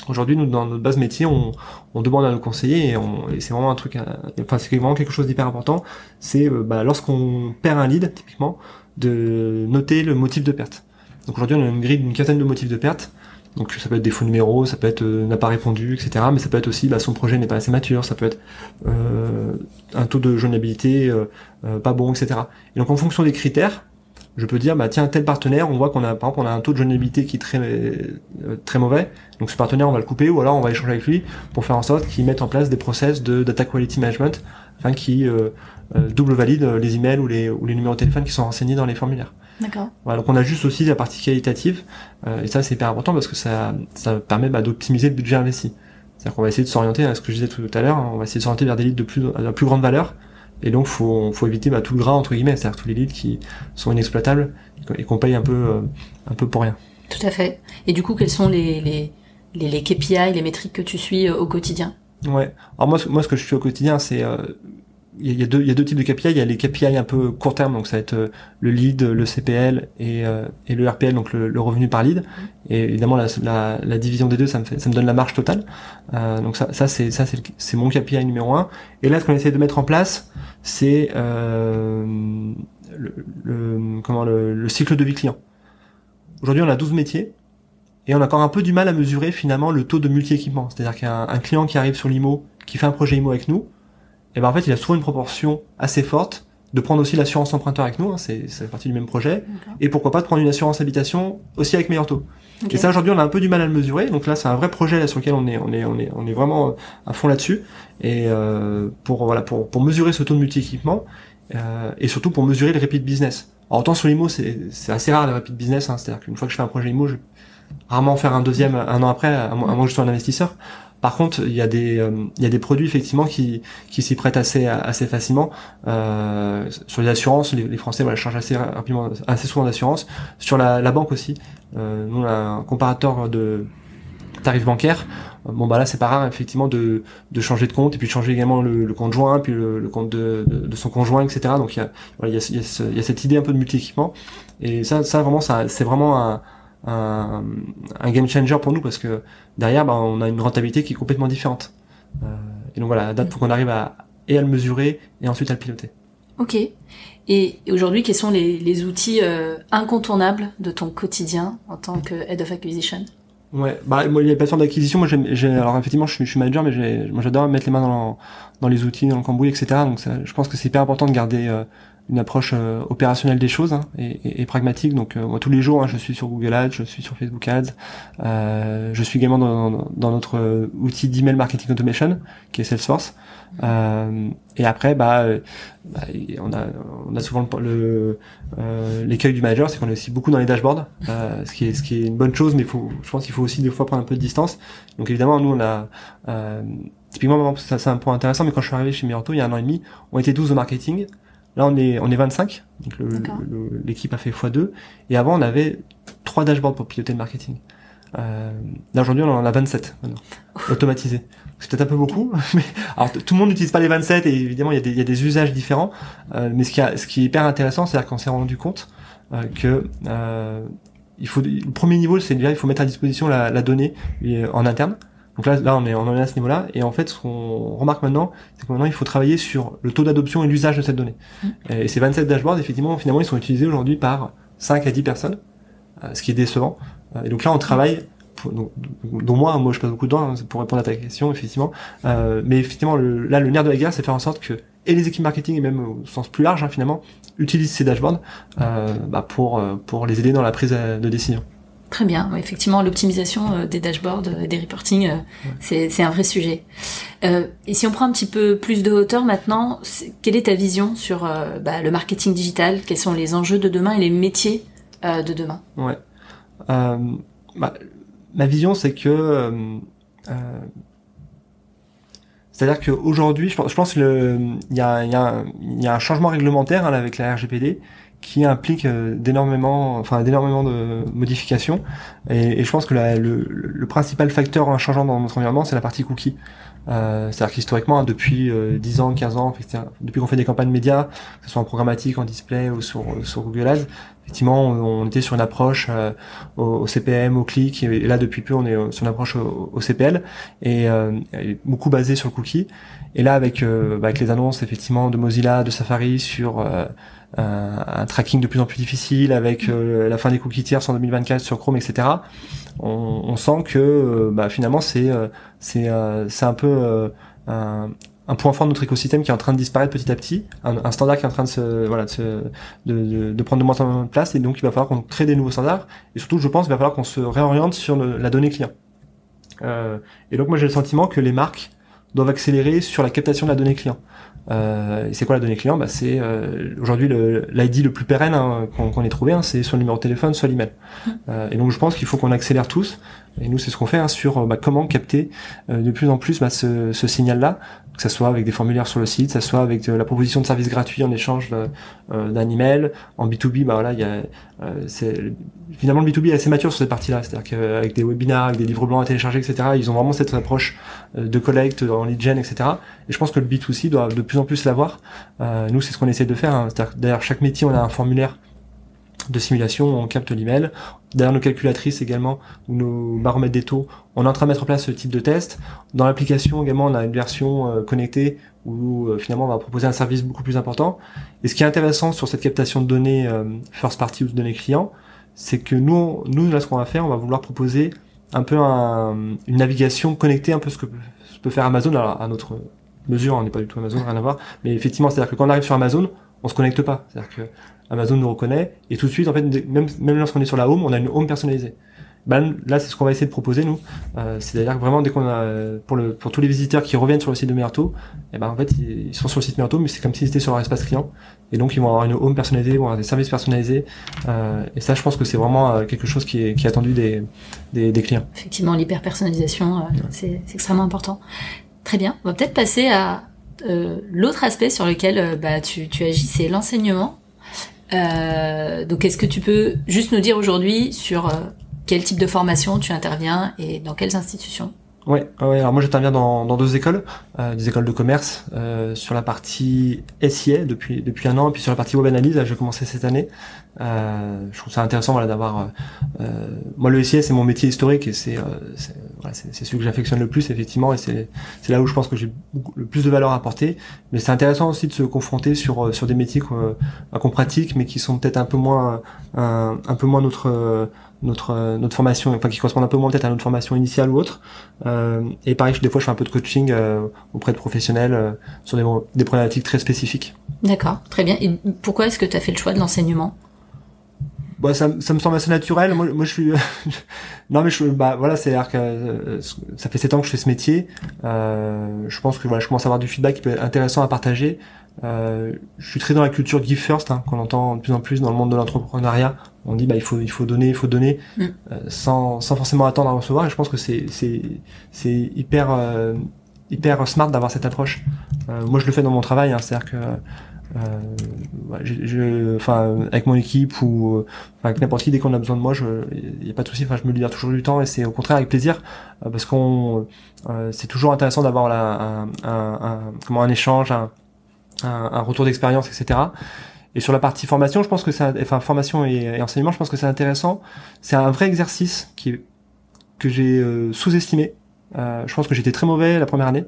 [SPEAKER 1] Aujourd'hui, nous, dans notre base métier, on, on demande à nos conseillers, et, et c'est vraiment un truc, enfin, c'est vraiment quelque chose d'hyper important, c'est euh, bah, lorsqu'on perd un lead, typiquement, de noter le motif de perte. Donc aujourd'hui, on a une grille d'une quinzaine de motifs de perte. Donc ça peut être des faux numéros, ça peut être euh, n'a pas répondu, etc. Mais ça peut être aussi bah, son projet n'est pas assez mature, ça peut être euh, un taux de joignabilité euh, euh, pas bon, etc. Et donc en fonction des critères, je peux dire bah tiens tel partenaire on voit qu'on a par exemple on a un taux de joignabilité qui est très euh, très mauvais donc ce partenaire on va le couper ou alors on va échanger avec lui pour faire en sorte qu'il mette en place des process de data quality management afin qui euh, euh, double valide les emails ou les ou les numéros de téléphone qui sont renseignés dans les formulaires.
[SPEAKER 2] D'accord.
[SPEAKER 1] Voilà donc on a juste aussi la partie qualitative euh, et ça c'est hyper important parce que ça ça permet bah, d'optimiser le budget investi. C'est-à-dire qu'on va essayer de s'orienter à ce que je disais tout à l'heure, on va essayer de s'orienter vers des leads de plus de plus grande valeur et donc, faut, faut éviter bah, tout le gras entre guillemets, c'est-à-dire tous les leads qui sont inexploitables et qu'on paye un peu, euh, un peu pour rien.
[SPEAKER 2] Tout à fait. Et du coup, quels sont les, les, les, les KPI, les métriques que tu suis euh, au quotidien?
[SPEAKER 1] Ouais. Alors moi, moi, ce que je suis au quotidien, c'est euh, il y, a deux, il y a deux types de KPI. Il y a les KPI un peu court terme, donc ça va être euh, le lead, le CPL et, euh, et le RPL, donc le, le, revenu par lead. Et évidemment, la, la, la, division des deux, ça me, fait, ça me donne la marge totale. Euh, donc ça, ça c'est ça c'est mon KPI numéro un. Et là, ce qu'on essaie de mettre en place, c'est euh, le, le, comment le, le cycle de vie client. Aujourd'hui, on a 12 métiers. Et on a encore un peu du mal à mesurer finalement le taux de multi-équipement. C'est-à-dire qu'un client qui arrive sur l'IMO, qui fait un projet IMO avec nous, et ben en fait il a souvent une proportion assez forte de prendre aussi l'assurance emprunteur avec nous, hein, c'est partie du même projet, et pourquoi pas de prendre une assurance habitation aussi avec meilleur taux. Okay. Et ça aujourd'hui on a un peu du mal à le mesurer, donc là c'est un vrai projet là, sur lequel on est on est on est on est vraiment à fond là-dessus et euh, pour voilà pour pour mesurer ce taux de multi-équipement euh, et surtout pour mesurer le repeat business. Alors autant sur l'IMO c'est c'est assez rare le repeat business, hein, c'est-à-dire qu'une fois que je fais un projet IMO, je vais rarement faire un deuxième un an après, à moins que je sois un investisseur. Par contre, il y a des euh, il y a des produits effectivement qui qui s'y prêtent assez assez facilement. Euh, sur les assurances, les, les Français voilà, changent assez rapidement, assez souvent d'assurance. Sur la, la, banque aussi, euh, nous on a un comparateur de tarifs bancaires. Bon bah là c'est pas rare effectivement de, de changer de compte et puis de changer également le, le compte joint puis le, le compte de, de, son conjoint etc. Donc il y a il y a, y a, ce, y a cette idée un peu de multi équipement et ça ça vraiment ça c'est vraiment un un, un, game changer pour nous parce que derrière, bah, on a une rentabilité qui est complètement différente. Euh, et donc voilà, à date, faut qu'on arrive à, et à le mesurer et ensuite à le piloter.
[SPEAKER 2] Ok. Et aujourd'hui, quels sont les, les outils euh, incontournables de ton quotidien en tant que Head of Acquisition?
[SPEAKER 1] Ouais, bah moi les plateformes d'acquisition, moi j'ai alors effectivement je suis, je suis manager, mais moi j'adore mettre les mains dans, dans les outils, dans le cambouis, etc. Donc ça, je pense que c'est hyper important de garder euh, une approche euh, opérationnelle des choses hein, et, et, pragmatique. Donc euh, moi tous les jours, hein, je suis sur Google Ads, je suis sur Facebook Ads, euh, je suis également dans, dans notre outil d'email marketing automation qui est Salesforce. et après, bah, bah, on a on a souvent le l'écueil du manager, c'est qu'on est aussi beaucoup dans les dashboards, ce qui est ce qui est une bonne chose, mais faut, je pense qu'il faut aussi des fois prendre un peu de distance. Donc évidemment, nous on a typiquement ça c'est un point intéressant, mais quand je suis arrivé chez Mirato il y a un an et demi, on était 12 au marketing. Là, on est, on est 25. Donc l'équipe a fait x2. Et avant, on avait trois dashboards pour piloter le marketing. Euh, là, aujourd'hui, on en a 27 maintenant, automatisés. C'est peut-être un peu beaucoup, mais alors tout le monde n'utilise pas les 27 et évidemment, il y a des, il y a des usages différents. Euh, mais ce qui, a, ce qui est hyper intéressant, c'est-à-dire qu'on s'est rendu compte euh, que euh, il faut, le premier niveau, c'est déjà il faut mettre à disposition la, la donnée euh, en interne. Donc là, là, on est, on en est à ce niveau-là. Et en fait, ce qu'on remarque maintenant, c'est que maintenant, il faut travailler sur le taux d'adoption et l'usage de cette donnée. Mmh. Et ces 27 dashboards, effectivement, finalement, ils sont utilisés aujourd'hui par 5 à 10 personnes, euh, ce qui est décevant. Euh, et donc là, on travaille, donc, dont moi, moi, je passe beaucoup de temps hein, pour répondre à ta question, effectivement. Euh, mais effectivement, le, là, le nerf de la guerre, c'est faire en sorte que et les équipes marketing, et même au sens plus large, hein, finalement, utilisent ces dashboards euh, bah, pour, pour les aider dans la prise de décision.
[SPEAKER 2] Très bien, effectivement, l'optimisation euh, des dashboards et des reporting, euh, c'est un vrai sujet. Euh, et si on prend un petit peu plus de hauteur maintenant, quelle est ta vision sur bah, le marketing digital? Quels sont les enjeux de demain et les métiers de demain?
[SPEAKER 1] Ouais. Bah, ma vision, c'est que c'est-à-dire qu'aujourd'hui, je pense, je pense qu'il y a, y, a y a un changement réglementaire hein, avec la RGPD qui implique euh, d'énormément, enfin d'énormément de modifications. Et, et, je pense que la, le, le, principal facteur changeant dans notre environnement, c'est la partie cookie. Euh, C'est-à-dire qu'historiquement, depuis euh, 10 ans, 15 ans, depuis qu'on fait des campagnes médias, que ce soit en programmatique, en display ou sur, sur Google Ads, effectivement, on, était sur une approche euh, au, CPM, au clic, et là depuis peu, on est sur une approche au, au CPL, et, euh, beaucoup basé sur le cookie. Et là, avec, euh, bah, avec les annonces effectivement de Mozilla, de Safari sur un tracking de plus en plus difficile, avec la fin des cookies tiers en 2024 sur Chrome, etc. On, sent que bah, finalement c'est un peu un, un point fort de notre écosystème qui est en train de disparaître petit à petit, un, standard qui est en train de se, voilà, prendre de moins en moins de place, et donc il va falloir qu'on crée des nouveaux standards, et surtout, je pense, il va falloir qu'on se réoriente sur la donnée client. Euh, et donc moi j'ai le sentiment que les marques doivent accélérer sur la captation de la donnée client. Euh, c'est quoi la donnée client bah, C'est euh, aujourd'hui l'ID le, plus pérenne hein, qu'on ait trouvé, hein, c'est soit le numéro de téléphone, soit l'email. Mmh. Euh, et donc je pense qu'il faut qu'on accélère tous, et nous c'est ce qu'on fait hein, sur bah, comment capter euh, de plus en plus bah, ce, ce signal-là, que ce soit avec des formulaires sur le site, que ce soit avec la proposition de services gratuits en échange d'un email. En B2B, bah voilà, il y a, finalement le B2B est assez mature sur cette partie-là, c'est-à-dire qu'avec des webinars, avec des livres blancs à télécharger, etc., ils ont vraiment cette approche de collecte en lead gen, etc. Et je pense que le B2C doit de plus en plus l'avoir. Euh, nous, c'est ce qu'on essaie de faire. Hein. Derrière chaque métier, on a un formulaire de simulation, on capte l'email. Derrière nos calculatrices également, ou nos baromètres des taux, on est en train de mettre en place ce type de test. Dans l'application également, on a une version euh, connectée où euh, finalement on va proposer un service beaucoup plus important. Et ce qui est intéressant sur cette captation de données euh, first party ou de données clients, c'est que nous, nous là, ce qu'on va faire, on va vouloir proposer un peu une navigation connectée, un peu ce que peut faire Amazon alors, à notre mesure, on n'est pas du tout Amazon, rien à voir. Mais effectivement, c'est-à-dire que quand on arrive sur Amazon, on se connecte pas. C'est-à-dire que Amazon nous reconnaît et tout de suite, en fait, même, même lorsqu'on est sur la home, on a une home personnalisée. Ben, là, c'est ce qu'on va essayer de proposer nous. Euh, C'est-à-dire que vraiment, dès qu'on a pour le pour tous les visiteurs qui reviennent sur le site de Merto, et eh ben en fait, ils, sont sur le site Merto, mais c'est comme s'ils étaient sur leur espace client. Et donc, ils vont avoir une home personnalisée, ils vont avoir des services personnalisés. Euh, et ça, je pense que c'est vraiment euh, quelque chose qui est, qui est attendu des, des, des clients.
[SPEAKER 2] Effectivement, l'hyper personnalisation, euh, c'est extrêmement important. Très bien. On va peut-être passer à euh, l'autre aspect sur lequel euh, bah, tu, tu, agis, c'est l'enseignement. Euh, donc, est-ce que tu peux juste nous dire aujourd'hui sur euh, quel type de formation tu interviens et dans quelles institutions?
[SPEAKER 1] Ouais, alors moi j'interviens dans, dans deux écoles, euh, des écoles de commerce, euh, sur la partie SIA depuis depuis un an, et puis sur la partie web analyse, j'ai commencé cette année. Euh, je trouve ça intéressant voilà d'avoir. Euh, moi le SIA c'est mon métier historique et c'est voilà, c'est celui que j'affectionne le plus effectivement et c'est c'est là où je pense que j'ai le plus de valeur à apporter. Mais c'est intéressant aussi de se confronter sur sur des métiers qu'on pratique mais qui sont peut-être un peu moins un, un, peu moins notre notre notre formation, enfin qui correspondent un peu moins peut-être à notre formation initiale ou autre. et pareil, des fois, je fais un peu de coaching auprès de professionnels sur des, des problématiques très spécifiques.
[SPEAKER 2] D'accord, très bien. Et pourquoi est-ce que tu as fait le choix de l'enseignement?
[SPEAKER 1] Bah, ça, ça me semble assez naturel. Moi, moi je suis. non, mais je, bah voilà, c'est à dire que euh, ça fait sept ans que je fais ce métier. Euh, je pense que voilà, je commence à avoir du feedback qui peut être intéressant à partager. Euh, je suis très dans la culture give first, hein, qu'on entend de plus en plus dans le monde de l'entrepreneuriat. On dit bah il faut il faut donner, il faut donner, mm. euh, sans sans forcément attendre à recevoir. Et je pense que c'est c'est c'est hyper euh, hyper smart d'avoir cette approche. moi, je le fais dans mon travail, hein, c'est-à-dire que euh, je, enfin, avec mon équipe ou avec n'importe qui, dès qu'on a besoin de moi, il n'y a pas de souci. Enfin, je me libère toujours du temps et c'est au contraire avec plaisir euh, parce qu'on, euh, c'est toujours intéressant d'avoir un, un, un, comment un échange, un, un retour d'expérience, etc. Et sur la partie formation, je pense que c'est, enfin formation et, enseignement, je pense que c'est intéressant. C'est un vrai exercice qui que j'ai sous-estimé. je pense que j'étais très mauvais la première année,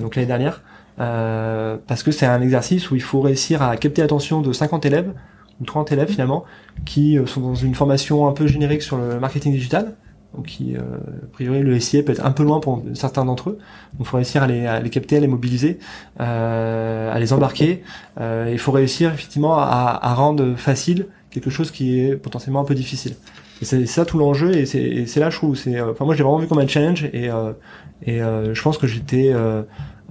[SPEAKER 1] donc l'année dernière. Euh, parce que c'est un exercice où il faut réussir à capter l'attention de 50 élèves, ou 30 élèves finalement, qui euh, sont dans une formation un peu générique sur le marketing digital, donc qui, euh, a priori, le SIA peut être un peu loin pour certains d'entre eux. Donc il faut réussir à les, à les, capter, à les mobiliser, euh, à les embarquer. Euh, il faut réussir effectivement à, à, rendre facile quelque chose qui est potentiellement un peu difficile. Et c'est ça tout l'enjeu, et c'est là je trouve, c'est, enfin moi j'ai vraiment vu comme un challenge, et, et je pense que j'étais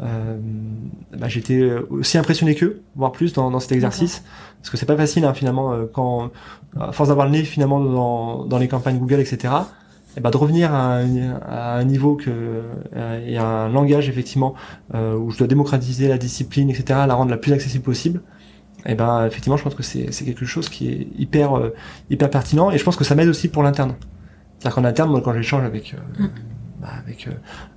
[SPEAKER 1] euh, bah, j'étais aussi impressionné qu'eux, voire plus dans, dans cet exercice, parce que c'est pas facile hein, finalement euh, quand à force d'avoir le nez finalement dans, dans les campagnes Google, etc. Et bah, de revenir à un, à un niveau que euh, et à un langage effectivement euh, où je dois démocratiser la discipline, etc., la rendre la plus accessible possible. Et ben effectivement, je pense que c'est quelque chose qui est hyper hyper pertinent et je pense que ça m'aide aussi pour l'interne. C'est-à-dire qu'en interne, moi, quand j'échange avec mm. Bah, avec euh,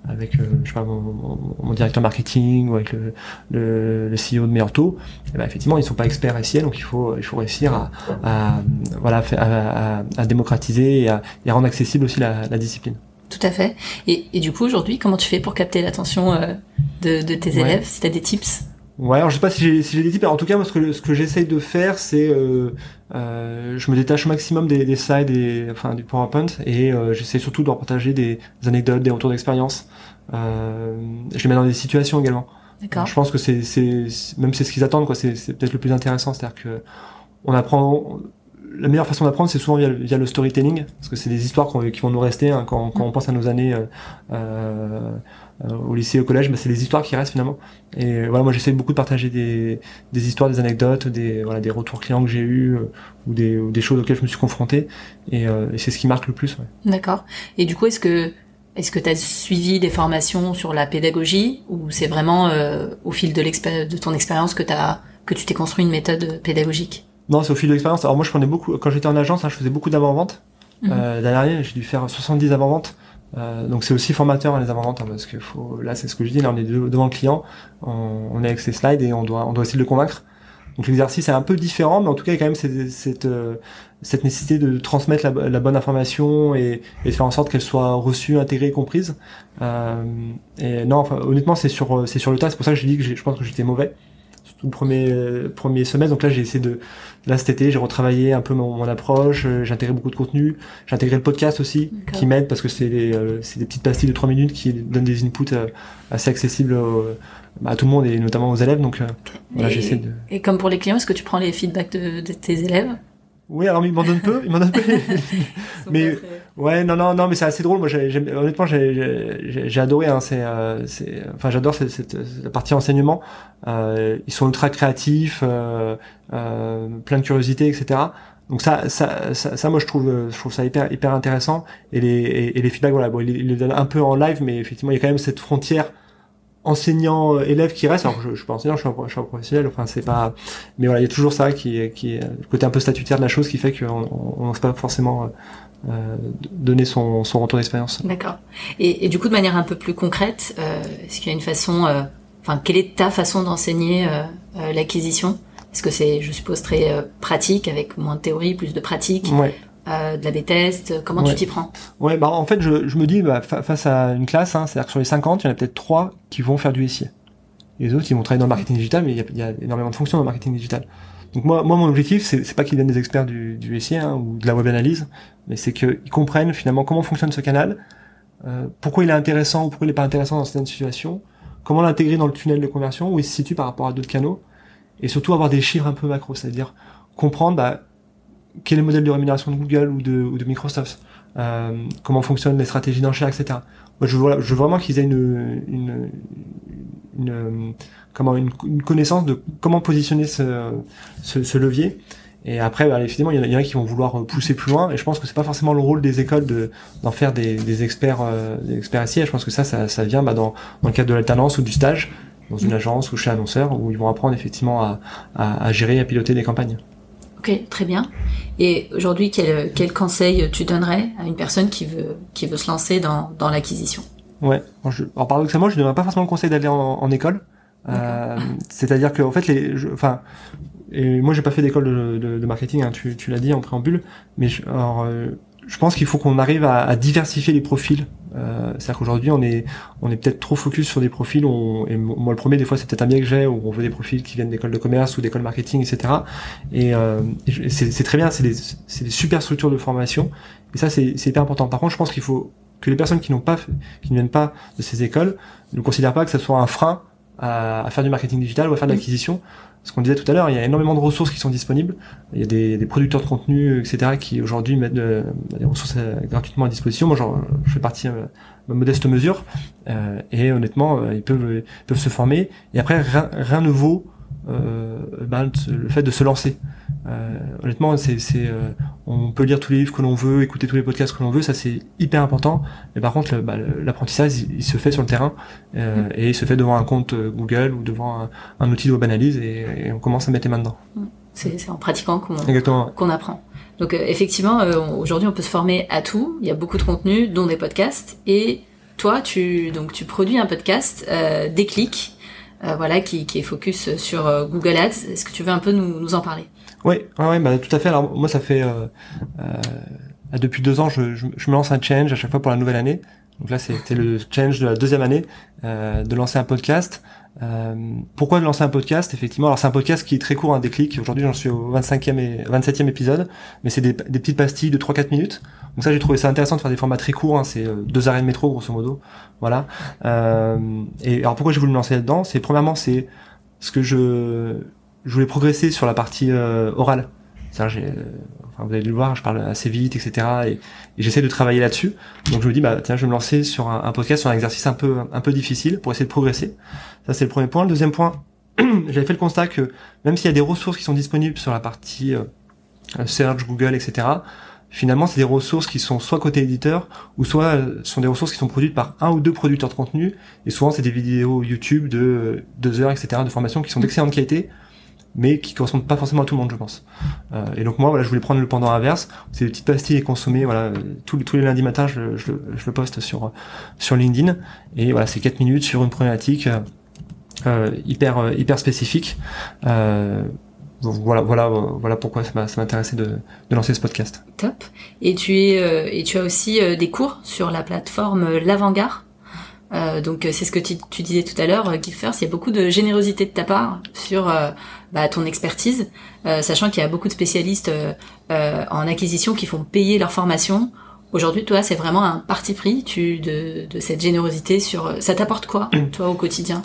[SPEAKER 1] avec euh, je sais pas mon, directeur marketing ou avec le, le, le CEO de Meurto, eh ben, effectivement ils sont pas experts SIA donc il faut il faut réussir à, à voilà à, à, démocratiser et à, et rendre accessible aussi la, la discipline.
[SPEAKER 2] Tout à fait. Et, et du coup aujourd'hui comment tu fais pour capter l'attention euh, de, de, tes élèves Si tu as des tips?
[SPEAKER 1] Ouais, alors je sais pas si j'ai si des tips. en tout cas, moi, ce que ce que j'essaye de faire, c'est euh, euh, je me détache au maximum des, des slides et enfin du PowerPoint et euh, j'essaie surtout de partager des, anecdotes, des retours d'expérience. Euh, je les mets dans des situations également.
[SPEAKER 2] D'accord.
[SPEAKER 1] Je pense que c'est même c'est ce qu'ils attendent quoi. C'est peut-être le plus intéressant, c'est-à-dire que on apprend. La meilleure façon d'apprendre, c'est souvent via, via, le storytelling, parce que c'est des histoires qui vont nous rester hein, quand, quand on pense à nos années. Euh euh, au lycée, au collège, bah, c'est les histoires qui restent finalement. Et voilà, moi j'essaie beaucoup de partager des, des histoires, des anecdotes, des voilà, des retours clients que j'ai eu euh, ou, des, ou des choses auxquelles je me suis confronté. Et, euh, et c'est ce qui marque le plus. Ouais.
[SPEAKER 2] D'accord. Et du coup, est-ce que est-ce que tu as suivi des formations sur la pédagogie ou c'est vraiment au fil de, de ton expérience que, as, que tu t'es construit une méthode pédagogique?
[SPEAKER 1] Non, c'est au fil de l'expérience. Alors moi, je prenais beaucoup quand j'étais en agence, hein, je faisais beaucoup d'avant-vente. Mmh. Euh, L'année j'ai dû faire 70 avant-ventes. Euh, donc c'est aussi formateur hein, les avant-ventes hein, parce que faut, là c'est ce que je dis, là on est devant le client, on, on, est avec ses slides et on doit, on doit essayer de le convaincre. Donc l'exercice est un peu différent, mais en tout cas il y a quand même cette, cette, euh, cette nécessité de transmettre la, la bonne information et, et, de faire en sorte qu'elle soit reçue, intégrée, comprise. Euh, et non, enfin, honnêtement c'est sur c'est sur le tas. C'est pour ça que je dis que je pense que j'étais mauvais tout le premier premier semestre. Donc là, j'ai essayé de là cet été, j'ai retravaillé un peu mon, mon approche. Euh, j'ai intégré beaucoup de contenu. J'ai intégré le podcast aussi, qui m'aide parce que c'est des euh, c'est des petites pastilles de 3 minutes qui donnent des inputs euh, assez accessibles bah, à tout le monde et notamment aux élèves. Donc voilà, j'essaie de.
[SPEAKER 2] Et comme pour les clients, est-ce que tu prends les feedbacks de, de tes élèves?
[SPEAKER 1] Oui, alors il m'en donne peu, il m'en donne peu. mais ouais, non, non, non, mais c'est assez drôle. Moi, j'ai, honnêtement, j'ai adoré. Hein, c'est, euh, c'est, enfin, j'adore cette, cette, la partie enseignement. Euh, ils sont ultra créatifs, euh, euh, plein de curiosité, etc. Donc ça, ça, ça, ça, moi, je trouve, je trouve ça hyper, hyper intéressant. Et les, et, les feedbacks, voilà, bon, ils, ils le donnent un peu en live, mais effectivement, il y a quand même cette frontière enseignant euh, élève qui reste alors je, je suis pas enseignant je suis un, je suis un professionnel enfin c'est pas mais voilà il y a toujours ça qui qui est le côté un peu statutaire de la chose qui fait qu'on on n'ose pas forcément euh, euh, donner son, son retour d'expérience.
[SPEAKER 2] D'accord. Et, et, du coup de manière un peu plus concrète euh, est-ce qu'il y a une façon euh, enfin quelle est ta façon d'enseigner l'acquisition? Est-ce que c'est je suppose très pratique avec moins de théorie plus de pratique
[SPEAKER 1] ouais.
[SPEAKER 2] Euh, de la B-test Comment tu t'y prends?
[SPEAKER 1] Ouais, bah en fait, je, je me dis, bah, face à une classe, hein, c'est-à-dire que sur les 50, il y en a peut-être 3 qui vont faire du SIA. Les autres, ils vont travailler dans le marketing digital, mais il y a, il y a énormément de fonctions dans le marketing digital. Donc moi, moi mon objectif, c'est, pas qu'ils deviennent des experts du, du hein, ou de la web analyse, mais c'est qu'ils comprennent finalement comment fonctionne ce canal, euh, pourquoi il est intéressant ou pourquoi il n'est pas intéressant dans certaines situations, comment l'intégrer dans le tunnel de conversion, où il se situe par rapport à d'autres canaux, et surtout avoir des chiffres un peu macro, c'est-à-dire comprendre bah, quel est le modèle de rémunération de Google ou de, Microsoft, euh, comment fonctionnent les stratégies d'enchères, etc. Je veux, vraiment qu'ils aient une, comment, une, connaissance de comment positionner ce, levier. Et après, bah, il y, en a, qui vont vouloir pousser plus loin. Et je pense que c'est pas forcément le rôle des écoles de d'en faire des, experts, euh, experts SIA. Je pense que ça, ça, vient bah, dans, dans le cadre de l'alternance ou du stage dans une agence ou chez annonceur où ils vont apprendre effectivement à, à, à gérer, à piloter des campagnes.
[SPEAKER 2] Ok, très bien. Et aujourd'hui, quel, quel conseil tu donnerais à une personne qui veut, qui veut se lancer dans, dans l'acquisition?
[SPEAKER 1] Ouais. Je, alors paradoxalement, je ne donnerais pas forcément le conseil d'aller en, en, école. Euh, C'est-à-dire que en fait, les, enfin, et moi j'ai pas fait d'école de, de, de, marketing, hein, tu, tu l'as dit en préambule, mais je, alors, euh, je pense qu'il faut qu'on arrive à, à, diversifier les profils. Euh, C'est-à-dire qu'aujourd'hui on est on est peut-être trop focus sur des profils. On, et moi le premier des fois c'est peut-être un biais que j'ai où on veut des profils qui viennent d'école de commerce ou d'école marketing, etc. Et, euh, et c'est très bien, c'est des, des super structures de formation. Et ça c'est hyper important. Par contre, je pense qu'il faut que les personnes qui n'ont pas, qui ne viennent pas de ces écoles, ne considèrent pas que ça soit un frein à, à faire du marketing digital ou à faire de l'acquisition. Ce qu'on disait tout à l'heure, il y a énormément de ressources qui sont disponibles. Il y a des, des producteurs de contenu, etc., qui aujourd'hui mettent de, des ressources euh, gratuitement à disposition. Moi, je fais partie euh, ma modeste mesure, euh, et honnêtement, euh, ils peuvent, ils peuvent se former. Et après, rien, rien ne vaut euh, ben, le fait de se lancer. Euh, honnêtement, c'est, euh, on peut lire tous les livres que l'on veut, écouter tous les podcasts que l'on veut, ça c'est hyper important. Mais par contre, bah, l'apprentissage, il, il, se fait sur le terrain euh, mm. et il se fait devant un compte Google ou devant un, un outil de web analyse et, et, on commence à mettre les mains dedans.
[SPEAKER 2] Mm. C'est, en pratiquant qu'on, qu'on apprend. Donc euh, effectivement, euh, aujourd'hui, on peut se former à tout. Il y a beaucoup de contenu, dont des podcasts. Et toi, tu donc tu produis un podcast, euh, Déclic, voilà, qui, qui est focus sur Google Ads. Est-ce que tu veux un peu nous, nous en parler?
[SPEAKER 1] Oui, ouais, bah, tout à fait. Alors moi, ça fait euh, euh, depuis deux ans, je, je, je, me lance un challenge à chaque fois pour la nouvelle année. Donc là, c'était le challenge de la deuxième année euh, de lancer un podcast. Euh, pourquoi de lancer un podcast? Effectivement, alors c'est un podcast qui est très court, un déclic. Aujourd'hui, j'en suis au 25e et 27e épisode, mais c'est des, des, petites pastilles de 3-4 minutes. Donc ça, j'ai trouvé ça intéressant de faire des formats très courts. Hein, c'est euh, deux arrêts de métro, grosso modo. Voilà. Euh, et alors pourquoi j'ai voulu me lancer là-dedans? C'est premièrement, c'est ce que je je voulais progresser sur la partie euh, orale. J'ai, euh, enfin, vous allez le voir, je parle assez vite, etc. Et, et j'essaie de travailler là-dessus. Donc je me dis, bah tiens, je vais me lancer sur un, un, podcast, sur un exercice un peu un peu difficile pour essayer de progresser. Ça c'est le premier point. Le deuxième point, j'avais fait le constat que même s'il y a des ressources qui sont disponibles sur la partie euh, search, Google, etc. Finalement, c'est des ressources qui sont soit côté éditeur, ou soit euh, sont des ressources qui sont produites par un ou deux producteurs de contenu. Et souvent, c'est des vidéos YouTube de euh, deux heures, etc. de formation qui sont d'excellente qualité, mais qui correspondent pas forcément à tout le monde, je pense. Euh, et donc moi, voilà, je voulais prendre le pendant inverse. C'est des petites pastilles et consommer, voilà, tous, tous les lundis matins, je, je, je, le poste sur sur LinkedIn. Et voilà, c'est 4 minutes sur une problématique euh, hyper euh, hyper spécifique. Euh, voilà, voilà, voilà pourquoi ça m'intéressait de, de lancer ce podcast.
[SPEAKER 2] Top. Et tu es euh, et tu as aussi des cours sur la plateforme L'Avant-Garde? Euh, donc c'est ce que tu, tu, disais tout à l'heure, Guy First, il y a beaucoup de générosité de ta part sur euh, bah, ton expertise, euh, sachant qu'il y a beaucoup de spécialistes en acquisition qui font payer leur formation. Aujourd'hui, toi, c'est vraiment un parti pris tu, de, de cette générosité sur. Ça t'apporte quoi, toi, au quotidien?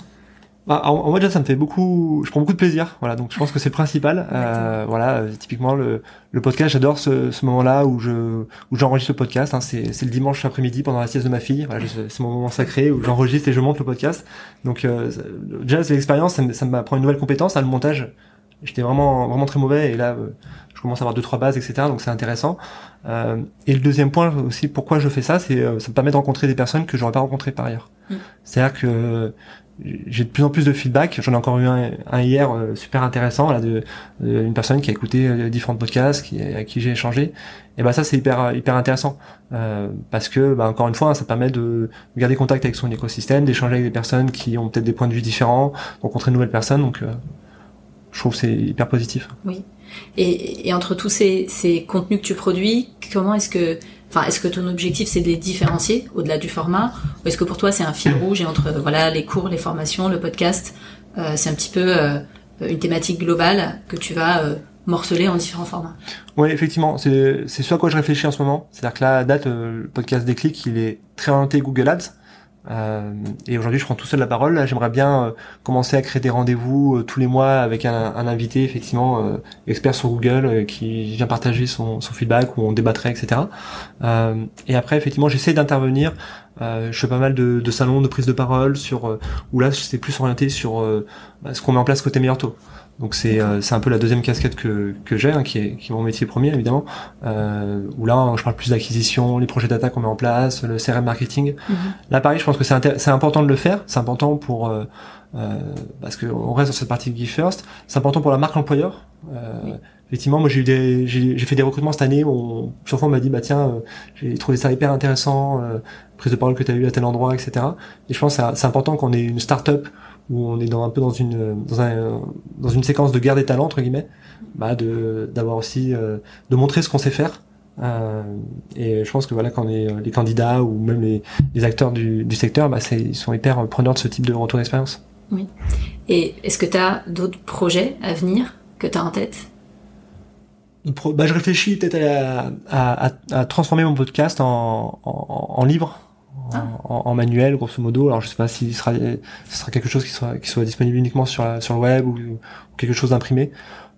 [SPEAKER 1] Bah, en, en moi déjà ça me fait beaucoup, je prends beaucoup de plaisir, voilà donc je pense que c'est le principal. Euh, voilà, euh, typiquement le, le podcast, j'adore ce, ce moment-là où je où j'enregistre le podcast. Hein, c'est, c'est le dimanche après-midi pendant la sieste de ma fille. Voilà, c'est mon moment sacré où j'enregistre et je monte le podcast. Donc euh, déjà c'est l'expérience, ça, ça m'apprend une nouvelle compétence. Hein, le montage, j'étais vraiment vraiment très mauvais et là euh, je commence à avoir deux trois bases etc. Donc c'est intéressant. Euh, et le deuxième point aussi, pourquoi je fais ça, c'est ça me permet de rencontrer des personnes que j'aurais pas rencontrées par ailleurs. Mm. C'est-à-dire que j'ai de plus en plus de feedback. J'en ai encore eu un, un hier euh, super intéressant là de, une personne qui a écouté euh, différents podcasts, qui, à qui j'ai échangé. Et bah ça c'est hyper hyper intéressant euh, parce que bah, encore une fois ça permet de garder contact avec son écosystème, d'échanger avec des personnes qui ont peut-être des points de vue différents, rencontrer de nouvelles personnes. Donc euh, je trouve c'est hyper positif.
[SPEAKER 2] Oui. Et, et entre tous ces, ces contenus que tu produis, comment est-ce que Enfin, est-ce que ton objectif c'est de les différencier au-delà du format, ou est-ce que pour toi c'est un fil rouge et entre voilà les cours, les formations, le podcast, euh, c'est un petit peu euh, une thématique globale que tu vas morceler en différents formats?
[SPEAKER 1] Oui, effectivement, c'est c'est ce à quoi je réfléchis en ce moment. C'est-à-dire que là, date, le podcast Déclic, il est très orienté Google Ads. Euh, et aujourd'hui, je prends tout seul la parole. J'aimerais bien euh, commencer à créer des rendez-vous euh, tous les mois avec un, invité, effectivement, expert sur Google, qui vient partager son, feedback ou on débattrait, etc. et après, effectivement, j'essaie d'intervenir. je fais pas mal de, salons, de prise de parole sur où là, c'est plus orienté sur bah, ce qu'on met en place côté meilleur taux. Donc c'est euh, c'est un peu la deuxième casquette que, que j'ai, hein, qui, est, qui est mon métier premier évidemment, euh, où là je parle plus d'acquisition, les projets data qu'on met en place, le CRM marketing. Mhm. Là pareil, je pense que c'est c'est important de le faire, c'est important pour euh, euh, parce qu'on reste dans cette partie Give First, c'est important pour la marque employeur. Euh, Effectivement, moi j'ai eu des j'ai fait des recrutements cette année où sur fois on m'a dit bah tiens j'ai trouvé ça hyper intéressant, prise de parole que tu as eu à tel endroit, etc. Et je pense que c'est important qu'on ait une start-up où on est dans un peu dans une dans, un, dans une séquence de guerre des talents entre guillemets, bah de d'avoir aussi euh, de montrer ce qu'on sait faire. Euh, et je pense que voilà quand les, les candidats ou même les, les acteurs du, du secteur, bah ils sont hyper preneurs de ce type de retour d'expérience.
[SPEAKER 2] Oui. Et est-ce que tu as d'autres projets à venir que tu as en tête?
[SPEAKER 1] Bah, je réfléchis peut-être à, à, à, transformer mon podcast en, en, en livre ah. en, manuel grosso modo. Alors je sais pas si ce sera, ce sera quelque chose qui soit, qui soit disponible uniquement sur, la, sur le web ou, quelque chose d'imprimé.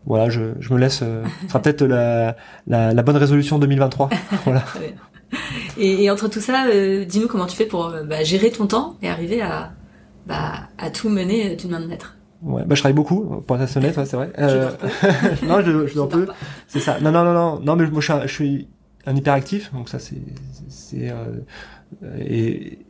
[SPEAKER 1] Voilà, je, je me laisse. Euh, ce sera peut-être la, la, la, bonne résolution 2023. voilà.
[SPEAKER 2] et, et, entre tout ça, euh, dis-nous comment tu fais pour euh, bah, gérer ton temps et arriver à, bah, à tout mener d'une main de maître.
[SPEAKER 1] Ouais, bah je travaille beaucoup pour être honnête, ouais, c'est vrai. Euh... non, je, je dors peu. C'est ça. Non, non, non, non, non, mais moi je suis, un, je suis un hyperactif, donc ça c'est, c'est, euh, E,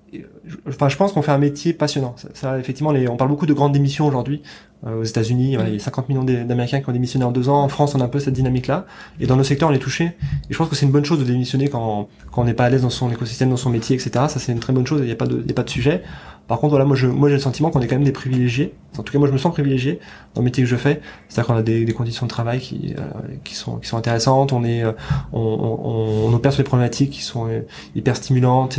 [SPEAKER 1] et, enfin, je pense qu'on fait un métier passionnant. Ça, effectivement, les, on parle beaucoup de grandes démissions aujourd'hui. Euh, aux États-Unis, il y a 50 millions d'Américains qui ont démissionné en deux ans. En France, on a un peu cette dynamique-là. Et dans nos secteurs, on est touché. Et je pense que c'est une bonne chose de démissionner quand, quand on n'est pas à l'aise dans son écosystème, dans son métier, etc. Ça, c'est une très bonne chose. Il n'y a pas de, il y a pas de sujet. Par contre, voilà, moi, je, moi, j'ai le sentiment qu'on est quand même des privilégiés. En tout cas, moi, je me sens privilégié dans le métier que je fais. C'est-à-dire qu'on a des, des, conditions de travail qui, euh, qui sont, qui sont intéressantes. On est, euh, on, on, on, opère sur des problématiques qui sont euh, hyper stimulantes.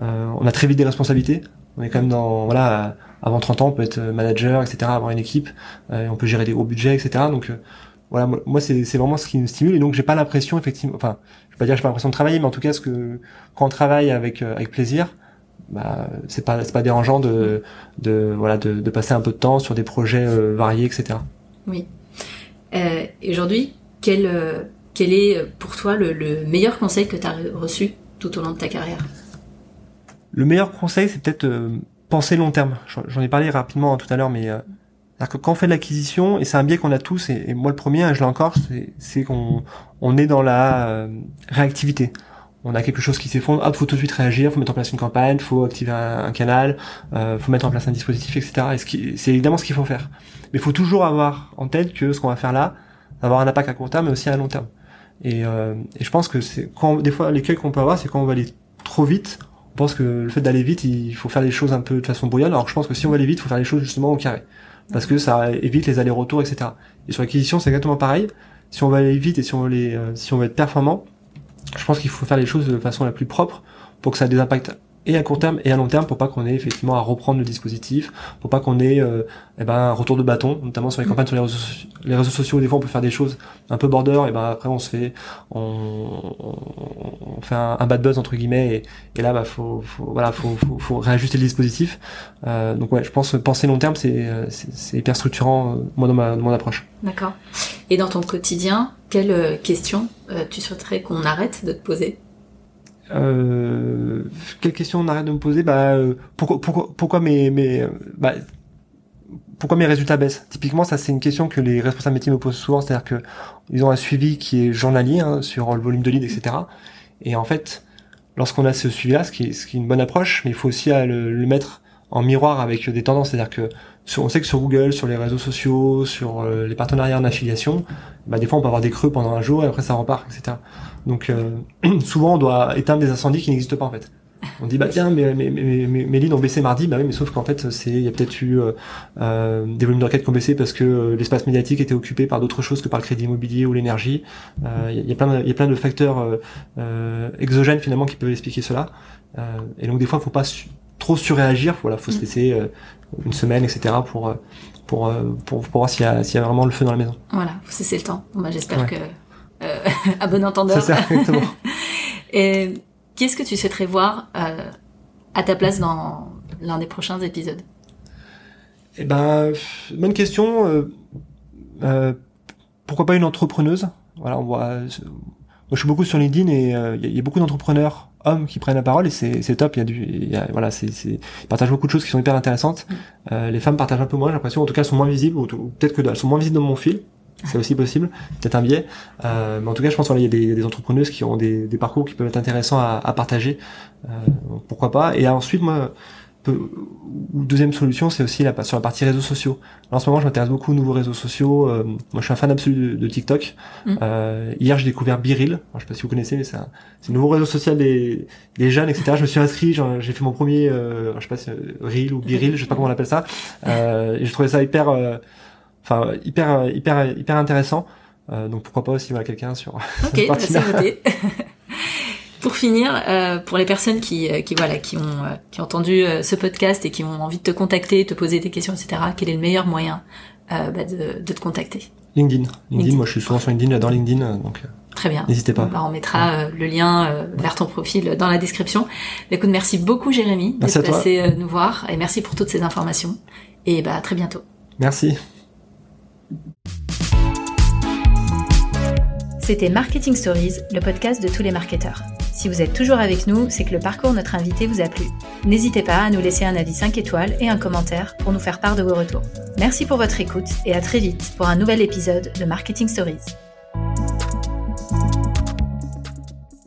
[SPEAKER 1] on a très vite des responsabilités. On est quand même dans, voilà, avant 30 ans, on peut être manager, etc., avoir une équipe, on peut gérer des gros budgets, etc. Donc, voilà, moi, c'est, vraiment ce qui me stimule. Et donc, j'ai pas l'impression, effectivement, enfin, je vais pas dire j'ai pas l'impression de travailler, mais en tout cas, que, quand on travaille avec, plaisir, bah, c'est pas pas dérangeant de voilà de, passer un peu de temps sur des projets euh, variés etc
[SPEAKER 2] oui euh, aujourd'hui quel euh, quel est pour toi le, le meilleur conseil que tu as reçu tout au long de ta carrière?
[SPEAKER 1] Le meilleur conseil c'est peut-être penser long terme j'en ai parlé rapidement tout à l'heure mais que quand on fait de l'acquisition, et c'est un biais qu'on a tous, et, et moi le premier, hein, je l'ai encore, c'est qu'on on est dans la réactivité on a quelque chose qui s'effondre, hop, faut tout de suite réagir, faut mettre en place une campagne, faut activer un, canal, euh, faut mettre en place un dispositif, etc. Et c'est évidemment ce qu'il faut faire. Mais il faut toujours avoir en tête que ce qu'on va faire là va avoir un impact à court terme, mais aussi à long terme. Et, euh, et je pense que c'est quand des fois l'écueil qu'on peut avoir, c'est quand on va aller trop vite. On pense que le fait d'aller vite, il faut faire les choses un peu de façon brouillonne. Alors je pense que si on va aller vite, il faut faire les choses justement au carré, parce que ça évite les allers-retours, etc. Et sur l'acquisition, c'est exactement pareil. Si on va aller vite et si on euh, si on veut être performant, je pense qu'il faut faire les choses de façon la plus propre pour que ça ait des impacts et à court terme et à long terme pour pas qu'on ait effectivement à reprendre le dispositif, pour pas qu'on ait euh, eh ben, un retour de bâton, notamment sur les campagnes sur les réseaux, les réseaux sociaux. Des fois, on peut faire des choses un peu border, et ben après on se fait, on, on fait un, bad buzz entre guillemets, et, et là, bah faut, faut voilà, faut, faut, faut, réajuster le dispositif. Euh, donc ouais, je pense penser long terme, c'est c'est hyper structurant, euh, moi dans, ma, dans mon approche.
[SPEAKER 2] D'accord. Et dans ton quotidien, quelles euh, questions euh, tu souhaiterais qu'on arrête de te poser?
[SPEAKER 1] Euh, quelle question on arrête de me poser? Bah, euh, pourquoi, pourquoi, pourquoi mes, mes, bah, pourquoi mes résultats baissent? Typiquement, ça c'est une question que les responsables métiers me posent souvent, c'est-à-dire que ils ont un suivi qui est journalier hein, sur le volume de leads, etc. Et en fait, lorsqu'on a ce suivi-là, ce qui, est, ce qui est une bonne approche, mais il faut aussi le, le mettre en miroir avec des tendances, c'est-à-dire que on sait que sur Google, sur les réseaux sociaux, sur euh, les partenariats en affiliation, bah, des fois on peut avoir des creux pendant un jour et après ça repart, etc. Donc euh, souvent on doit éteindre des incendies qui n'existent pas en fait. On dit bah tiens mes, mes, mes, mes leads ont baissé mardi, bah oui mais sauf qu'en fait c'est il y a peut-être eu euh, euh des volumes d'enquête qui ont baissé parce que l'espace médiatique était occupé par d'autres choses que par le crédit immobilier ou l'énergie. Il y, a plein de, il y a plein de facteurs exogènes finalement qui peuvent expliquer cela. et donc des fois il faut pas trop surréagir. Voilà, faut se
[SPEAKER 2] Mm.
[SPEAKER 1] laisser euh, une semaine, etc. pour euh, pour, euh, pour, pour voir s'il y, a, s'il y a vraiment le feu dans la maison.
[SPEAKER 2] Voilà, faut cesser le temps. Bah, j'espère
[SPEAKER 1] Ouais.
[SPEAKER 2] que, euh, à bon entendeur.
[SPEAKER 1] C'est ça, exactement.
[SPEAKER 2] Et qu'est-ce que tu souhaiterais voir euh, à ta place dans l'un des prochains épisodes?
[SPEAKER 1] Eh ben, bonne question. euh, euh, pourquoi pas une entrepreneuse? Voilà, on voit. euh, moi, je suis beaucoup sur LinkedIn et euh, il y, a- il y a beaucoup d'entrepreneurs hommes qui prennent la parole et c'est top. Il y a du, il y a- voilà, c'est ils partagent beaucoup de choses qui sont hyper intéressantes.
[SPEAKER 2] Mm.
[SPEAKER 1] Euh, les femmes partagent un peu moins, j'ai l'impression. En tout cas, elles sont moins visibles ou, ou peut-être que elles sont moins visibles dans mon fil. C'est aussi possible, peut-être un biais. Euh, mais en tout cas, je pense qu'il y a des, il y a des entrepreneuses qui ont des, des parcours qui peuvent être intéressants à, à partager. Euh, pourquoi pas Et ensuite, moi, peu- deuxième solution, c'est aussi la, sur la partie réseaux sociaux. Alors, en ce moment, je m'intéresse beaucoup aux nouveaux réseaux sociaux. Euh, moi, je suis un fan absolu de, de TikTok.
[SPEAKER 2] Mm.
[SPEAKER 1] Euh, hier, j'ai découvert Biril. Alors, je sais pas si vous connaissez, mais c'est un, nouveau réseau social des, des jeunes, etc. Je me suis inscrit, j'ai fait mon premier, euh, je sais pas si euh, Reel ou Biril, je sais pas comment on appelle ça. Euh, et je trouvais ça hyper, euh, enfin, hyper, hyper, hyper intéressant. Euh, donc pourquoi pas aussi voilà quelqu'un sur
[SPEAKER 2] Ok, bah, c'est noté. pour finir, euh, pour les personnes qui, euh, qui voilà, qui ont, euh, qui ont entendu euh, ce podcast et qui ont envie de te contacter, te poser des questions, etc. Quel est le meilleur moyen euh, bah, de, de te contacter?
[SPEAKER 1] LinkedIn. LinkedIn.
[SPEAKER 2] LinkedIn.
[SPEAKER 1] Moi, je suis souvent sur LinkedIn, j'adore LinkedIn, donc
[SPEAKER 2] Très bien.
[SPEAKER 1] n'hésitez pas.
[SPEAKER 2] Bah, on mettra le lien vers ton profil dans la description. Bah, écoute, merci beaucoup Jérémy d'être passé nous voir et merci pour toutes ces informations. Et bah à très bientôt.
[SPEAKER 1] Merci.
[SPEAKER 2] C'était Marketing Stories, le podcast de tous les marketeurs. Si vous êtes toujours avec nous, c'est que le parcours de notre invité vous a plu. N'hésitez pas à nous laisser un avis 5 étoiles et un commentaire pour nous faire part de vos retours. Merci pour votre écoute et à très vite pour un nouvel épisode de Marketing Stories.